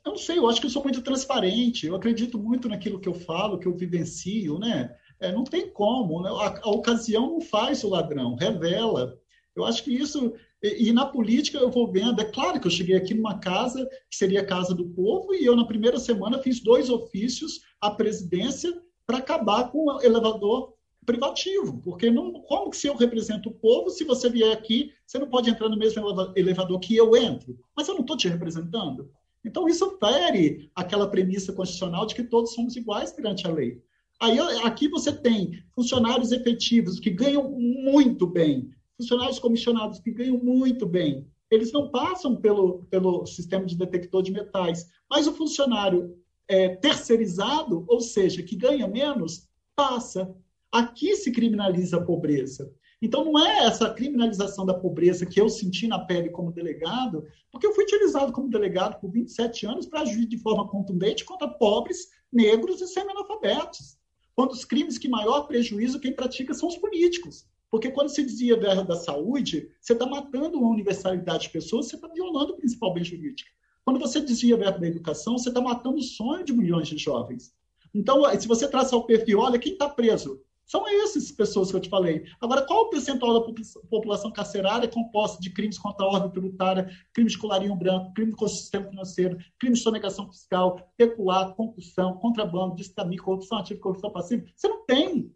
Eu não sei, eu acho que eu sou muito transparente, eu acredito muito naquilo que eu falo, que eu vivencio, né? É, não tem como, né? a, a ocasião não faz o ladrão, revela. Eu acho que isso e, e, na política eu vou vendo, é claro que eu cheguei aqui numa casa que seria a Casa do Povo, e eu, na primeira semana, fiz dois ofícios à presidência para acabar com o elevador privativo, porque não, como que se eu represento o povo, se você vier aqui, você não pode entrar no mesmo elevador que eu entro, mas eu não estou te representando. Então, isso fere aquela premissa constitucional de que todos somos iguais perante a lei. Aí, aqui você tem funcionários efetivos que ganham muito bem, funcionários comissionados que ganham muito bem, eles não passam pelo, pelo sistema de detector de metais, mas o funcionário é, terceirizado, ou seja, que ganha menos, passa. Aqui se criminaliza a pobreza. Então, não é essa criminalização da pobreza que eu senti na pele como delegado, porque eu fui utilizado como delegado por 27 anos para agir de forma contundente contra pobres, negros e semi-analfabetos. Quando os crimes que maior prejuízo quem pratica são os políticos. Porque quando se dizia da, da saúde, você está matando uma universalidade de pessoas, você está violando o principal bem jurídico. Quando você dizia verbo da educação, você está matando o sonho de milhões de jovens. Então, se você traçar o perfil, olha, quem está preso? São essas pessoas que eu te falei. Agora, qual o percentual da população carcerária composta de crimes contra a ordem tributária, crimes de colarinho branco, crime contra o sistema financeiro, crimes de sonegação fiscal, pecular, concussão, contrabando, destamir, corrupção ativa, corrupção passiva? Você não tem.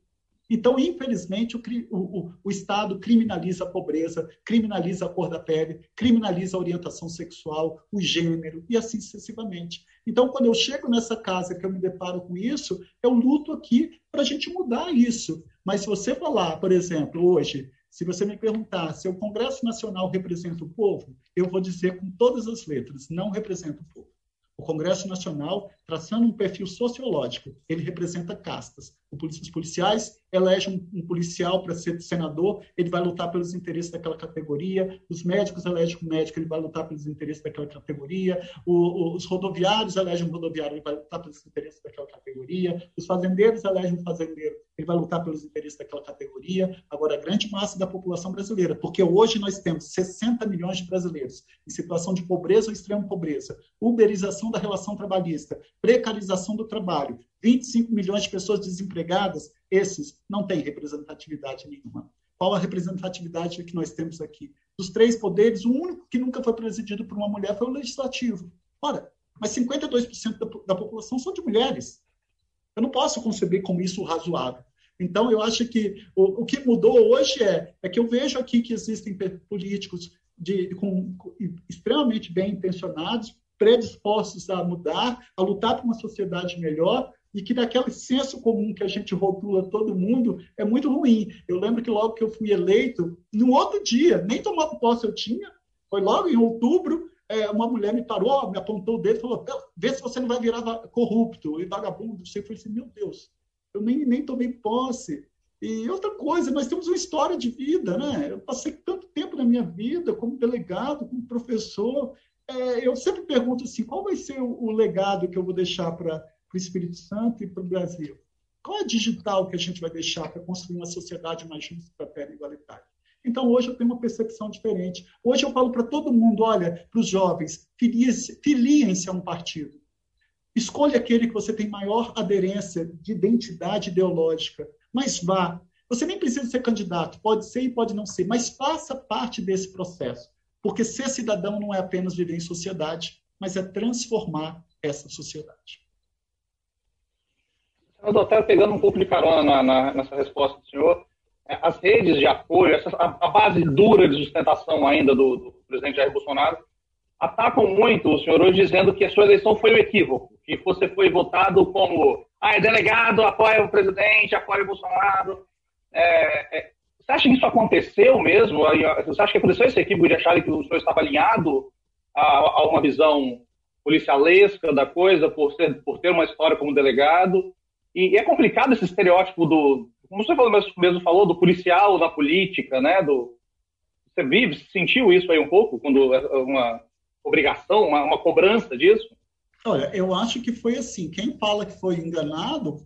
Então, infelizmente, o, o, o, Estado criminaliza a pobreza, criminaliza a cor da pele, criminaliza a orientação sexual, o gênero e assim sucessivamente. Então, quando eu chego nessa casa que eu me deparo com isso, eu luto aqui para a gente mudar isso. Mas se você falar, por exemplo, hoje, se você me perguntar se o Congresso Nacional representa o povo, eu vou dizer com todas as letras, não representa o povo. O Congresso Nacional, traçando um perfil sociológico, ele representa castas. Os policiais elegem um, policial para ser senador, ele vai lutar pelos interesses daquela categoria. Os médicos elegem um médico, ele vai lutar pelos interesses daquela categoria. O, os rodoviários elegem um rodoviário, ele vai lutar pelos interesses daquela categoria. Os fazendeiros elegem um fazendeiro, ele vai lutar pelos interesses daquela categoria. Agora, a grande massa da população brasileira, porque hoje nós temos 60 milhões de brasileiros em situação de pobreza ou extrema pobreza, uberização da relação trabalhista, precarização do trabalho, 25 milhões de pessoas desempregadas, esses não têm representatividade nenhuma. Qual a representatividade que nós temos aqui? Dos três poderes, o único que nunca foi presidido por uma mulher foi o legislativo. Ora, mas 52% da, da população são de mulheres. Eu não posso conceber como isso razoável. Então, eu acho que o, o que mudou hoje é, é que eu vejo aqui que existem políticos de, com, extremamente bem intencionados, predispostos a mudar, a lutar por uma sociedade melhor, e que daquele senso comum que a gente rotula todo mundo é muito ruim. Eu lembro que logo que eu fui eleito, no outro dia, nem tomado posse eu tinha, foi logo em outubro, é, uma mulher me parou, me apontou o dedo e falou: vê se você não vai virar corrupto e vagabundo. Eu falei assim: meu Deus, eu nem, nem tomei posse. E outra coisa, nós temos uma história de vida, né? Eu passei tanto tempo na minha vida como delegado, como professor. É, eu sempre pergunto assim: qual vai ser o, o legado que eu vou deixar para o Espírito Santo e para o Brasil? Qual é a digital que a gente vai deixar para construir uma sociedade mais justa, fraterna e igualitária? Então, hoje eu tenho uma percepção diferente. Hoje eu falo para todo mundo: olha, para os jovens, filiem-se a um partido. Escolha aquele que você tem maior aderência de identidade ideológica, mas vá. Você nem precisa ser candidato, pode ser e pode não ser, mas faça parte desse processo. Porque ser cidadão não é apenas viver em sociedade, mas é transformar essa sociedade. Senador, até pegando um pouco de carona na, na, nessa resposta do senhor, é, as redes de apoio, essa, a, a, base dura de sustentação ainda do, do, presidente Jair Bolsonaro, atacam muito o senhor hoje dizendo que a sua eleição foi um equívoco, que você foi votado como ah, é delegado, apoia o presidente, apoia o Bolsonaro. É, é, você acha que isso aconteceu mesmo? Você acha que aconteceu esse equívoco de achar que o senhor estava alinhado a, a uma visão policialesca da coisa, por, por ter uma história como delegado? E, e, é complicado esse estereótipo do, como você mesmo falou, do policial na política, né? Do, você vive, sentiu isso aí um pouco, quando é uma obrigação, uma, uma cobrança disso? Olha, eu acho que foi assim. Quem fala que foi enganado,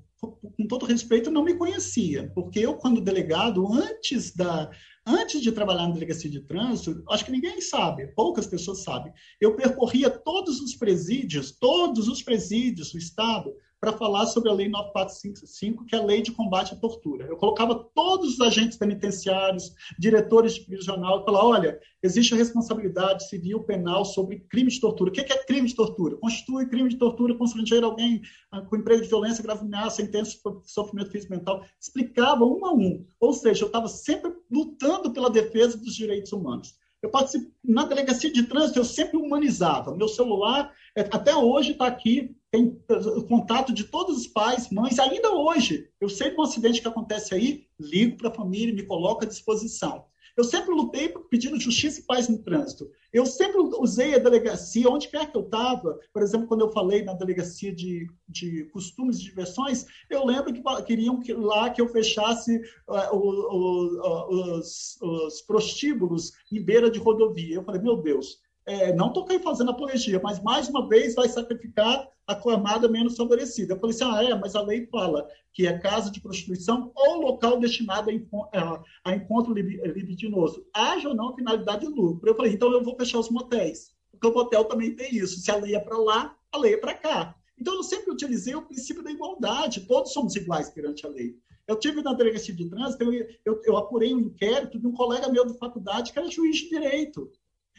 com todo respeito, não me conhecia, porque eu, quando delegado, antes da antes de trabalhar na delegacia de trânsito, acho que ninguém sabe, poucas pessoas sabem. Eu percorria todos os presídios, todos os presídios do estado, para falar sobre a Lei 9455, que é a Lei de Combate à Tortura. Eu colocava todos os agentes penitenciários, diretores de prisional, e falava, olha, existe a responsabilidade civil penal sobre crime de tortura. O que é crime de tortura? Constitui crime de tortura constranger alguém ah, com emprego de violência, grave ameaça, intenso sofrimento físico mental. Explicava um a um. Ou seja, eu estava sempre lutando pela defesa dos direitos humanos. Eu participo, na delegacia de trânsito, eu sempre humanizava. Meu celular, é, até hoje, está aqui, tem contato de todos os pais, mães, ainda hoje. Eu sei de um acidente que acontece aí, ligo para a família, me coloco à disposição. Eu sempre lutei pedindo justiça e paz no trânsito. Eu sempre usei a delegacia, onde quer que eu estava. Por exemplo, quando eu falei na delegacia de, de costumes e diversões, eu lembro que queriam que, lá que eu fechasse uh, o, o, os, os prostíbulos em beira de rodovia. Eu falei, meu Deus, é, não estou fazendo apologia, mas mais uma vez vai sacrificar a camada menos favorecida. Eu falei assim, ah, é, mas a lei fala que é casa de prostituição ou local destinado a, a encontro libidinoso, haja ou não finalidade de lucro. Eu falei, então eu vou fechar os motéis, porque o motel também tem isso. Se a lei é para lá, a lei é para cá. Então eu sempre utilizei o princípio da igualdade, todos somos iguais perante a lei. Eu tive na delegacia de trânsito, eu, eu, eu apurei um inquérito de um colega meu de faculdade que era juiz de direito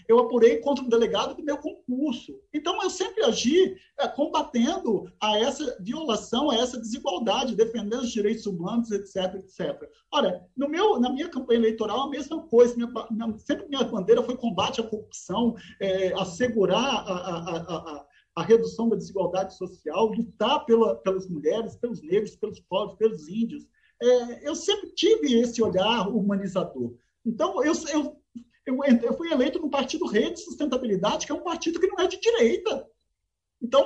eu apurei contra um delegado do meu concurso. Então, eu sempre agi é, combatendo a essa violação, a essa desigualdade, defendendo os direitos humanos, etc, etc. Ora, no meu, na minha campanha eleitoral, a mesma coisa. Minha, minha, sempre minha bandeira foi combate à corrupção, é, assegurar a, a, a, a, redução da desigualdade social, lutar pela, pelas mulheres, pelos negros, pelos pobres, pelos índios. É, eu sempre tive esse olhar humanizador. Então, eu, eu eu, eu fui eleito no partido Rede Sustentabilidade, que é um partido que não é de direita. Então,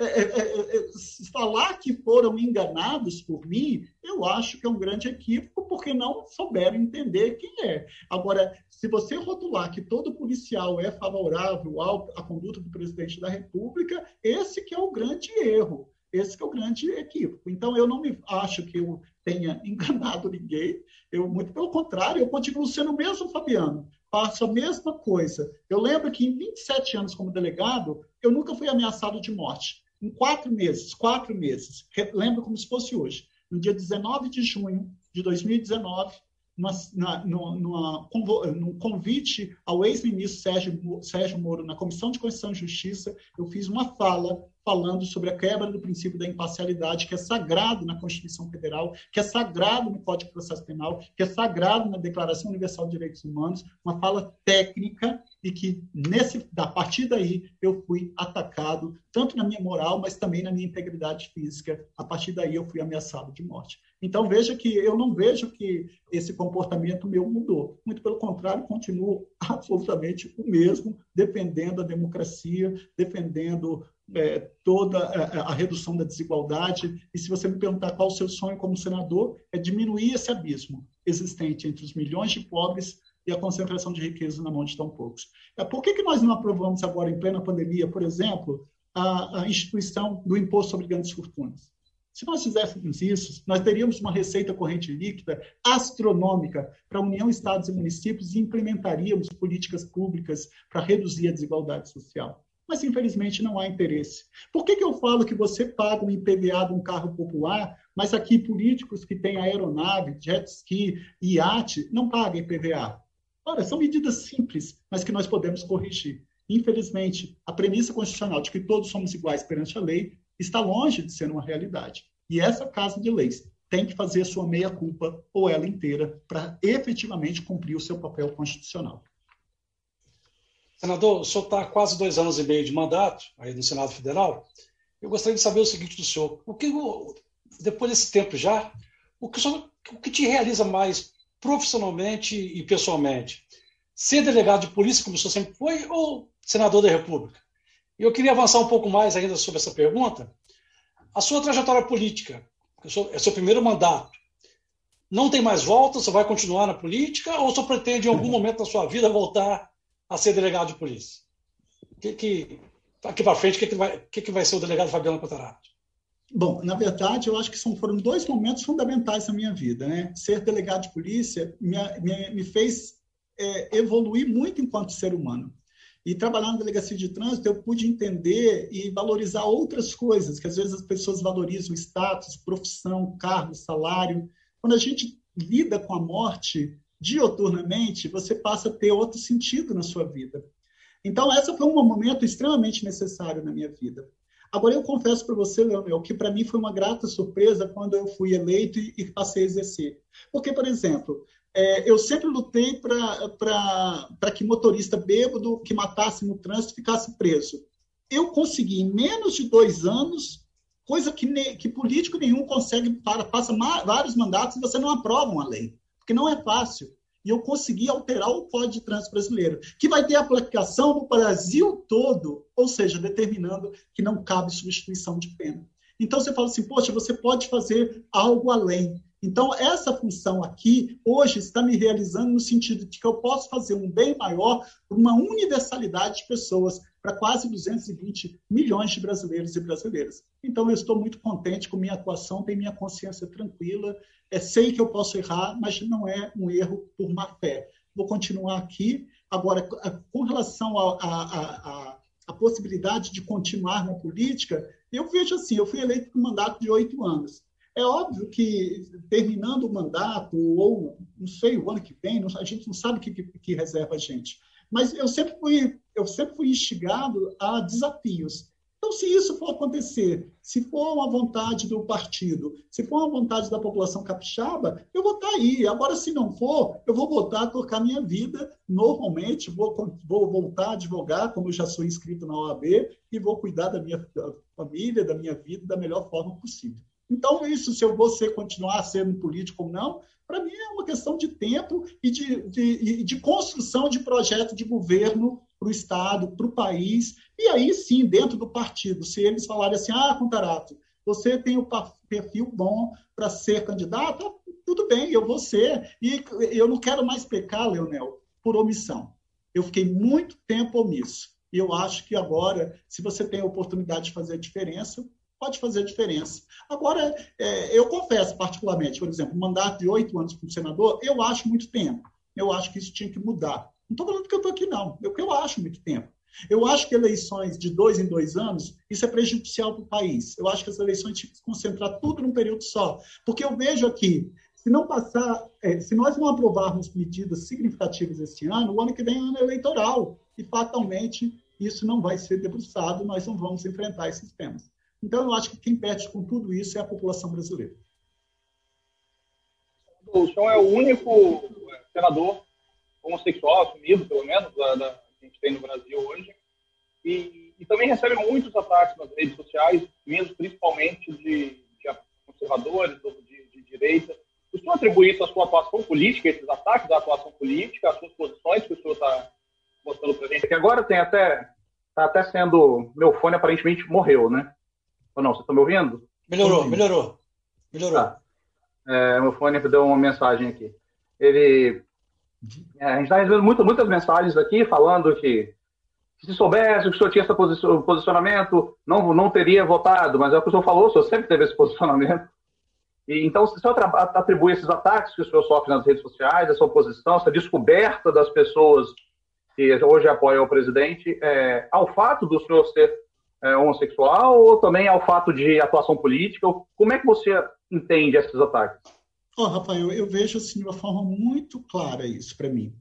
é, é, é, falar que foram enganados por mim, eu acho que é um grande equívoco, porque não souberam entender quem é. Agora, se você rotular que todo policial é favorável à conduta do presidente da República, esse que é o grande erro. Esse é o grande equívoco. Então, eu não me acho que eu tenha enganado ninguém. Eu, muito pelo contrário, eu continuo sendo o mesmo Fabiano faço a mesma coisa. Eu lembro que em 27 anos como delegado, eu nunca fui ameaçado de morte. Em quatro meses, quatro meses, lembro como se fosse hoje, no dia 19 de junho de 2019, numa, na, numa, num convite ao ex-ministro Sérgio, Sérgio Moro na Comissão de Constituição e Justiça, eu fiz uma fala falando sobre a quebra do princípio da imparcialidade, que é sagrado na Constituição Federal, que é sagrado no Código de Processo Penal, que é sagrado na Declaração Universal de Direitos Humanos, uma fala técnica e que nesse a partir daí eu fui atacado tanto na minha moral, mas também na minha integridade física. A partir daí eu fui ameaçado de morte. Então veja que eu não vejo que esse comportamento meu mudou. Muito pelo contrário, continuo absolutamente o mesmo, defendendo a democracia, defendendo é, toda a, a, redução da desigualdade. E se você me perguntar qual o seu sonho como senador, é diminuir esse abismo existente entre os milhões de pobres e a concentração de riqueza na mão de tão poucos. É, por que, que nós não aprovamos agora, em plena pandemia, por exemplo, a, a instituição do imposto sobre grandes fortunas? Se nós fizéssemos isso, nós teríamos uma receita corrente líquida astronômica para a União, Estados e municípios e implementaríamos políticas públicas para reduzir a desigualdade social mas infelizmente não há interesse. Por que, que eu falo que você paga um IPVA de um carro popular, mas aqui políticos que têm aeronave, jet ski, iate, não pagam IPVA? Ora, são medidas simples, mas que nós podemos corrigir. Infelizmente, a premissa constitucional de que todos somos iguais perante a lei está longe de ser uma realidade. E essa Casa de Leis tem que fazer sua meia-culpa, ou ela inteira, para efetivamente cumprir o seu papel constitucional. Senador, o senhor está quase dois anos e meio de mandato aí no Senado Federal. Eu gostaria de saber o seguinte do senhor: o que, depois desse tempo já, o que, senhor, o que te realiza mais profissionalmente e pessoalmente? Ser delegado de polícia, como o senhor sempre foi, ou senador da República? Eu queria avançar um pouco mais ainda sobre essa pergunta. A sua trajetória política, é seu primeiro mandato, não tem mais volta? Você vai continuar na política ou você pretende em algum momento da sua vida voltar a ser delegado de polícia? Que, que, aqui para frente, o que, que, vai, que, que vai ser o delegado Fabiano Cotarato? Bom, na verdade, eu acho que são, foram dois momentos fundamentais na minha vida. Né? Ser delegado de polícia me, me, me fez é, evoluir muito enquanto ser humano. E trabalhar na delegacia de trânsito, eu pude entender e valorizar outras coisas, que às vezes as pessoas valorizam status, profissão, cargo, salário. Quando a gente lida com a morte, dioturnamente, você passa a ter outro sentido na sua vida. Então, esse foi um momento extremamente necessário na minha vida. Agora, eu confesso para você, Leonel, que para mim foi uma grata surpresa quando eu fui eleito e, e passei a exercer. Porque, por exemplo, é, eu sempre lutei para que motorista bêbado que matasse no trânsito ficasse preso. Eu consegui, em menos de dois anos, coisa que, ne, que político nenhum consegue, para, passa vários mandatos e você não aprova uma lei porque não é fácil. E eu consegui alterar o Código de Trânsito Brasileiro, que vai ter aplicação no Brasil todo, ou seja, determinando que não cabe substituição de pena. Então você fala assim, poxa, você pode fazer algo além. Então, essa função aqui, hoje, está me realizando no sentido de que eu posso fazer um bem maior para uma universalidade de pessoas, para quase 220 milhões de brasileiros e brasileiras. Então, eu estou muito contente com minha atuação, tenho minha consciência tranquila, é, sei que eu posso errar, mas não é um erro por má fé. Vou continuar aqui. Agora, com relação à possibilidade de continuar na política, eu vejo assim, eu fui eleito por um mandato de oito anos. É óbvio que, terminando o mandato, ou não sei, o ano que vem, a gente não sabe o que, que, que reserva a gente. Mas eu sempre fui, eu sempre fui instigado a desafios. Então, se isso for acontecer, se for uma vontade do partido, se for uma vontade da população capixaba, eu vou estar aí. Agora, se não for, eu vou voltar a tocar minha vida normalmente, vou, vou voltar a advogar, como eu já sou inscrito na OAB, e vou cuidar da minha família, da minha vida da melhor forma possível. Então, isso, se eu vou ser, continuar sendo político ou não, para mim é uma questão de tempo e de, de, de construção de projeto de governo para o Estado, para o país, e aí sim, dentro do partido, se eles falarem assim, ah, Contarato, você tem o perfil bom para ser candidato, tudo bem, eu vou ser. E eu não quero mais pecar, Leonel, por omissão. Eu fiquei muito tempo omisso. E eu acho que agora, se você tem a oportunidade de fazer a diferença, pode fazer a diferença. Agora, é, eu confesso particularmente, por exemplo, mandato de oito anos como senador, eu acho muito tempo. Eu acho que isso tinha que mudar. Não estou falando que eu estou aqui, não. É o que eu acho muito tempo. Eu acho que eleições de dois em dois anos, isso é prejudicial para o país. Eu acho que as eleições tinham que se concentrar tudo num período só. Porque eu vejo aqui, se não passar, é, se nós não aprovarmos medidas significativas esse ano, o ano que vem é ano eleitoral. E fatalmente isso não vai ser debruçado, nós não vamos enfrentar esses temas. Então, eu acho que quem perde com tudo isso é a população brasileira. O senhor é o único senador homossexual assumido, pelo menos, da, da, que a gente tem no Brasil hoje. E, e, também recebe muitos ataques nas redes sociais, mesmo principalmente de, de conservadores ou de, de direita. O senhor atribui isso à sua atuação política, esses ataques à atuação política, às suas posições que o senhor está mostrando para a gente? Que agora tem até, está até sendo, meu fone aparentemente morreu, né? Ou não, vocês estão me ouvindo? Melhorou, melhorou. Melhorou. Tá. É, meu fone deu uma mensagem aqui. Ele. É, a gente está recebendo muitas, muitas mensagens aqui falando que se soubesse que o senhor tinha esse posicionamento, não, não teria votado, mas é o que o senhor falou, o senhor sempre teve esse posicionamento. E, então, se o senhor atribui esses ataques que o senhor sofre nas redes sociais, essa oposição, essa descoberta das pessoas que hoje apoiam o presidente, é, ao fato do senhor ser é, homossexual ou também ao fato de atuação política? Como é que você entende esses ataques? Oh, Rafael, eu vejo assim de uma forma muito clara isso para mim.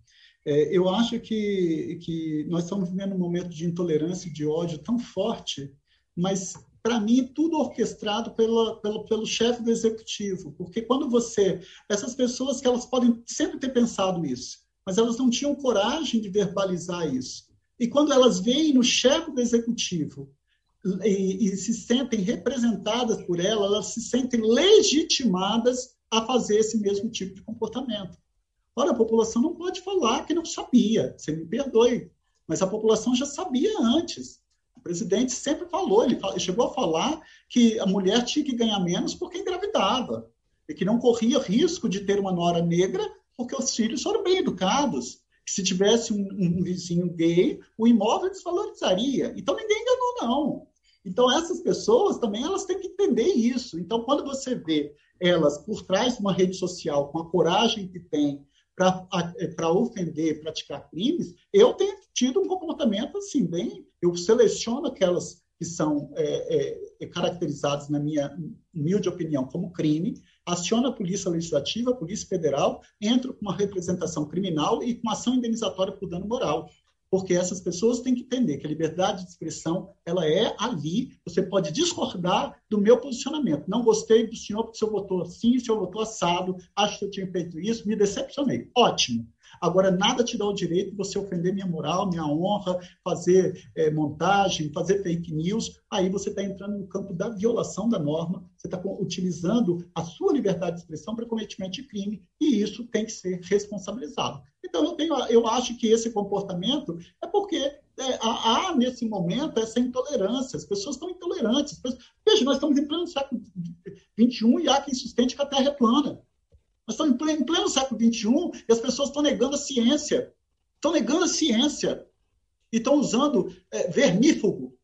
É, eu acho que, que nós estamos vivendo um momento de intolerância e de ódio tão forte, mas para mim tudo orquestrado pela, pelo, pelo chefe do executivo, porque quando você essas pessoas que elas podem sempre ter pensado isso, mas elas não tinham coragem de verbalizar isso. E quando elas veem no chefe do executivo e, e, se sentem representadas por ela, elas se sentem legitimadas a fazer esse mesmo tipo de comportamento. Ora, a população não pode falar que não sabia, você me perdoe, mas a população já sabia antes. O presidente sempre falou, ele chegou a falar que a mulher tinha que ganhar menos porque engravidava, e que não corria risco de ter uma nora negra porque os filhos foram bem educados. Se tivesse um, um vizinho gay, o imóvel desvalorizaria. Então ninguém enganou, não. Então, essas pessoas também elas têm que entender isso. Então, quando você vê elas por trás de uma rede social, com a coragem que tem para é, ofender, praticar crimes, eu tenho tido um comportamento assim, bem. Eu seleciono aquelas que são é, é, caracterizadas, na minha humilde opinião, como crime, aciono a Polícia Legislativa, a Polícia Federal, entro com uma representação criminal e com ação indenizatória por dano moral porque essas pessoas têm que entender que a liberdade de expressão ela é ali. Você pode discordar do meu posicionamento. Não gostei do senhor porque o senhor votou assim, o senhor votou assado, acho que eu tinha feito isso, me decepcionei. Ótimo. Agora, nada te dá o direito de você ofender minha moral, minha honra, fazer é, montagem, fazer fake news. Aí você está entrando no campo da violação da norma, você está utilizando a sua liberdade de expressão para cometimento de crime, e isso tem que ser responsabilizado. Então, eu, tenho, eu acho que esse comportamento é porque é, há, nesse momento, essa intolerância. As pessoas estão intolerantes. Veja, nós estamos em pleno século XXI e há quem sustente que a Terra é plana. Nós estamos em pleno, em pleno século XXI e as pessoas estão negando a ciência. Estão negando a ciência. E estão usando é, vermífugo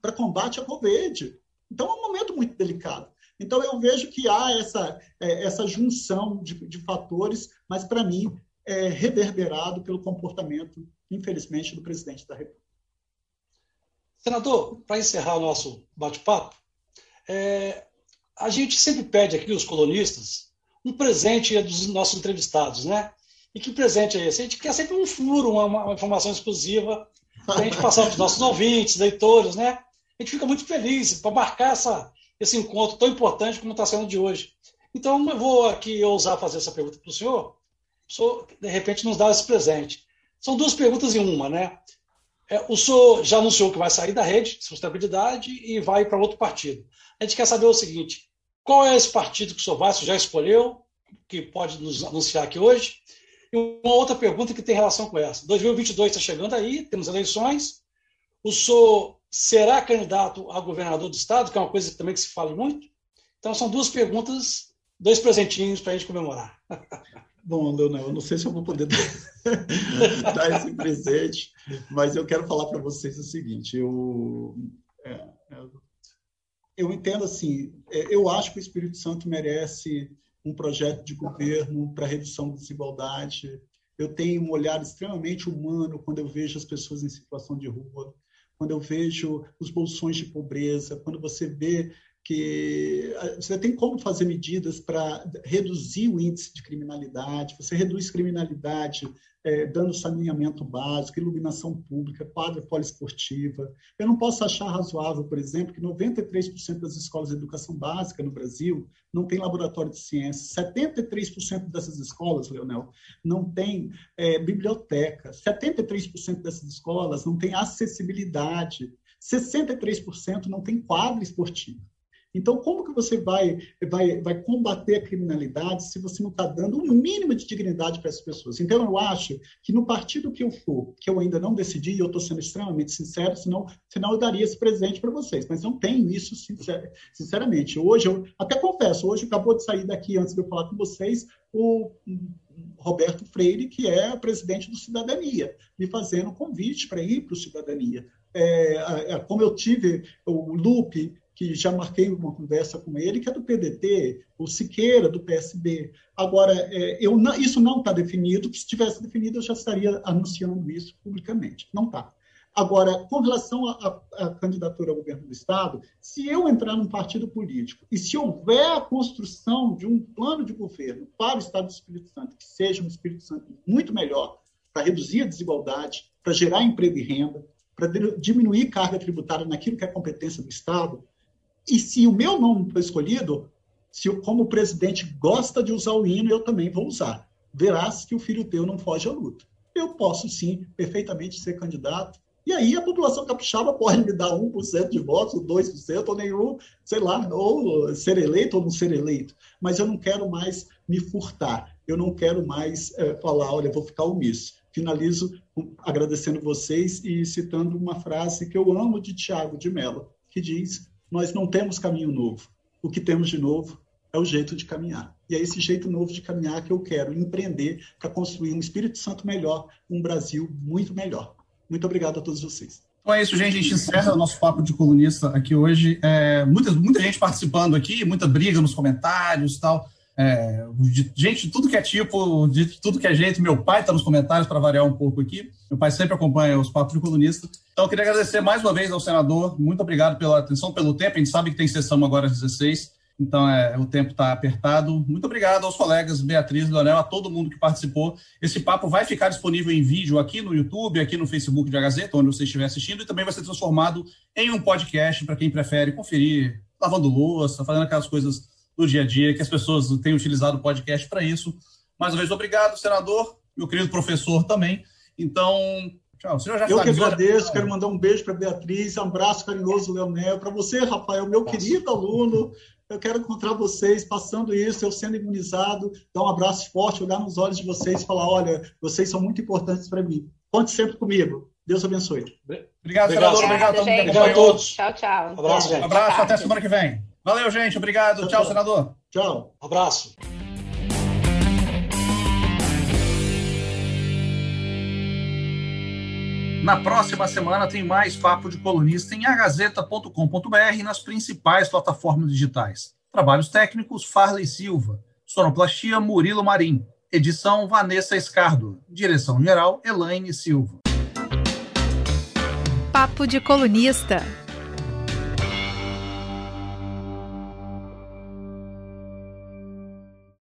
para combate à Covid. Então, é um momento muito delicado. Então, eu vejo que há essa, é, essa junção de, de fatores, mas, para mim, é reverberado pelo comportamento, infelizmente, do presidente da República. Senador, para encerrar o nosso bate-papo, é, a gente sempre pede aqui, os colonistas, um presente dos nossos entrevistados, né? E que presente é esse? A gente quer sempre um furo, uma, uma informação exclusiva para a gente passar para os nossos ouvintes, leitores, né? A gente fica muito feliz para marcar essa, esse encontro tão importante como está sendo de hoje. Então, eu vou aqui ousar fazer essa pergunta para o senhor. O senhor, de repente, nos dá esse presente. São duas perguntas em uma, né? É, o senhor já anunciou que vai sair da rede de sustentabilidade e vai para outro partido. A gente quer saber o seguinte: qual é esse partido que o se já escolheu, que pode nos anunciar aqui hoje? E uma outra pergunta que tem relação com essa. 2022 está chegando aí, temos eleições. O senhor será candidato a governador do estado, que é uma coisa também que se fala muito? Então, são duas perguntas, dois presentinhos para a gente comemorar. Bom, Leonel, eu não sei se eu vou poder dar esse presente, mas eu quero falar para vocês o seguinte: eu, é, é, eu entendo assim, é, eu acho que o Espírito Santo merece um projeto de governo para redução da desigualdade. Eu tenho um olhar extremamente humano quando eu vejo as pessoas em situação de rua, quando eu vejo os bolsões de pobreza, quando você vê que eh, você tem como fazer medidas para reduzir o índice de criminalidade, você reduz criminalidade é, dando saneamento básico, iluminação pública, quadra poliesportiva. Eu não posso achar razoável, por exemplo, que 93% das escolas de educação básica no Brasil não tem laboratório de ciências, 73% dessas escolas, Leonel, não tem é, biblioteca, 73% dessas escolas não tem acessibilidade, 63% não tem quadra esportiva. Então, como que você vai, vai, vai combater a criminalidade se você não está dando um mínimo de dignidade para essas pessoas? Então, eu acho que no partido que eu for, que eu ainda não decidi, e eu estou sendo extremamente sincero, senão, senão eu daria esse presente para vocês, mas não tenho isso sincer, sinceramente. Hoje, eu até confesso, hoje acabou de sair daqui, antes de eu falar com vocês, o Roberto Freire, que é presidente do Cidadania, me fazendo um convite para ir para o Cidadania. É, é, como eu tive o Lupe que já marquei uma conversa com ele, que é do PDT, o Siqueira, do PSB. Agora, é, eu não, isso não está definido, que se tivesse definido, eu já estaria anunciando isso publicamente. Não está. Agora, com relação à candidatura ao governo do Estado, se eu entrar num partido político e se houver a construção de um plano de governo para o Estado do Espírito Santo, que seja um Espírito Santo muito melhor, para reduzir a desigualdade, para gerar emprego e renda, para diminuir carga tributária naquilo que é competência do Estado, e se o meu nome for escolhido, se como presidente gosta de usar o hino, eu também vou usar. Verás que o filho teu não foge à luta. Eu posso sim, perfeitamente ser candidato. E aí a população capixaba pode me dar 1% de votos, 2%, ou nenhum, sei lá, ou ser eleito ou não ser eleito. Mas eu não quero mais me furtar. Eu não quero mais é, falar, olha, vou ficar omisso. Finalizo agradecendo vocês e citando uma frase que eu amo de Tiago de Mello, que diz nós não temos caminho novo. O que temos de novo é o jeito de caminhar. E é esse jeito novo de caminhar que eu quero empreender para construir um Espírito Santo melhor, um Brasil muito melhor. Muito obrigado a todos vocês. Então é isso, gente. A gente encerra o nosso papo de colunista aqui hoje. É, muita, muita gente participando aqui, muita briga nos comentários e tal. É, de, gente de tudo que é tipo, de tudo que é jeito. Meu pai está nos comentários para variar um pouco aqui. Meu pai sempre acompanha os papos de colunista. Então, eu queria agradecer mais uma vez ao senador. Muito obrigado pela atenção, pelo tempo. A gente sabe que tem sessão agora às 16, então é, o tempo está apertado. Muito obrigado aos colegas Beatriz, Leonel, a todo mundo que participou. Esse papo vai ficar disponível em vídeo aqui no YouTube, aqui no Facebook de A Gazeta, onde você estiver assistindo, e também vai ser transformado em um podcast para quem prefere conferir lavando louça, fazendo aquelas coisas do dia a dia, que as pessoas têm utilizado o podcast para isso. Mais uma vez, obrigado, senador, meu querido professor também. Então, tchau. Você já Eu que agradeço, quero mandar um beijo para Beatriz, um abraço carinhoso, Leonel, para você, Rafael, meu Nossa. querido aluno. Eu quero encontrar vocês passando isso, eu sendo imunizado, dar um abraço forte, olhar nos olhos de vocês e falar: olha, vocês são muito importantes para mim. Conte sempre comigo. Deus abençoe. Obrigado, senador. Obrigado, obrigado, obrigado a todos. Tchau, tchau. Abraço, gente. Abraço, até semana que vem. Valeu, gente. Obrigado. Tchau, tchau, tchau. senador. Tchau. Abraço. Na próxima semana tem mais Papo de Colunista em agazeta.com.br e nas principais plataformas digitais. Trabalhos técnicos, Farley Silva. Sonoplastia, Murilo Marim. Edição, Vanessa Escardo. Direção-geral, Elaine Silva. Papo de Colunista.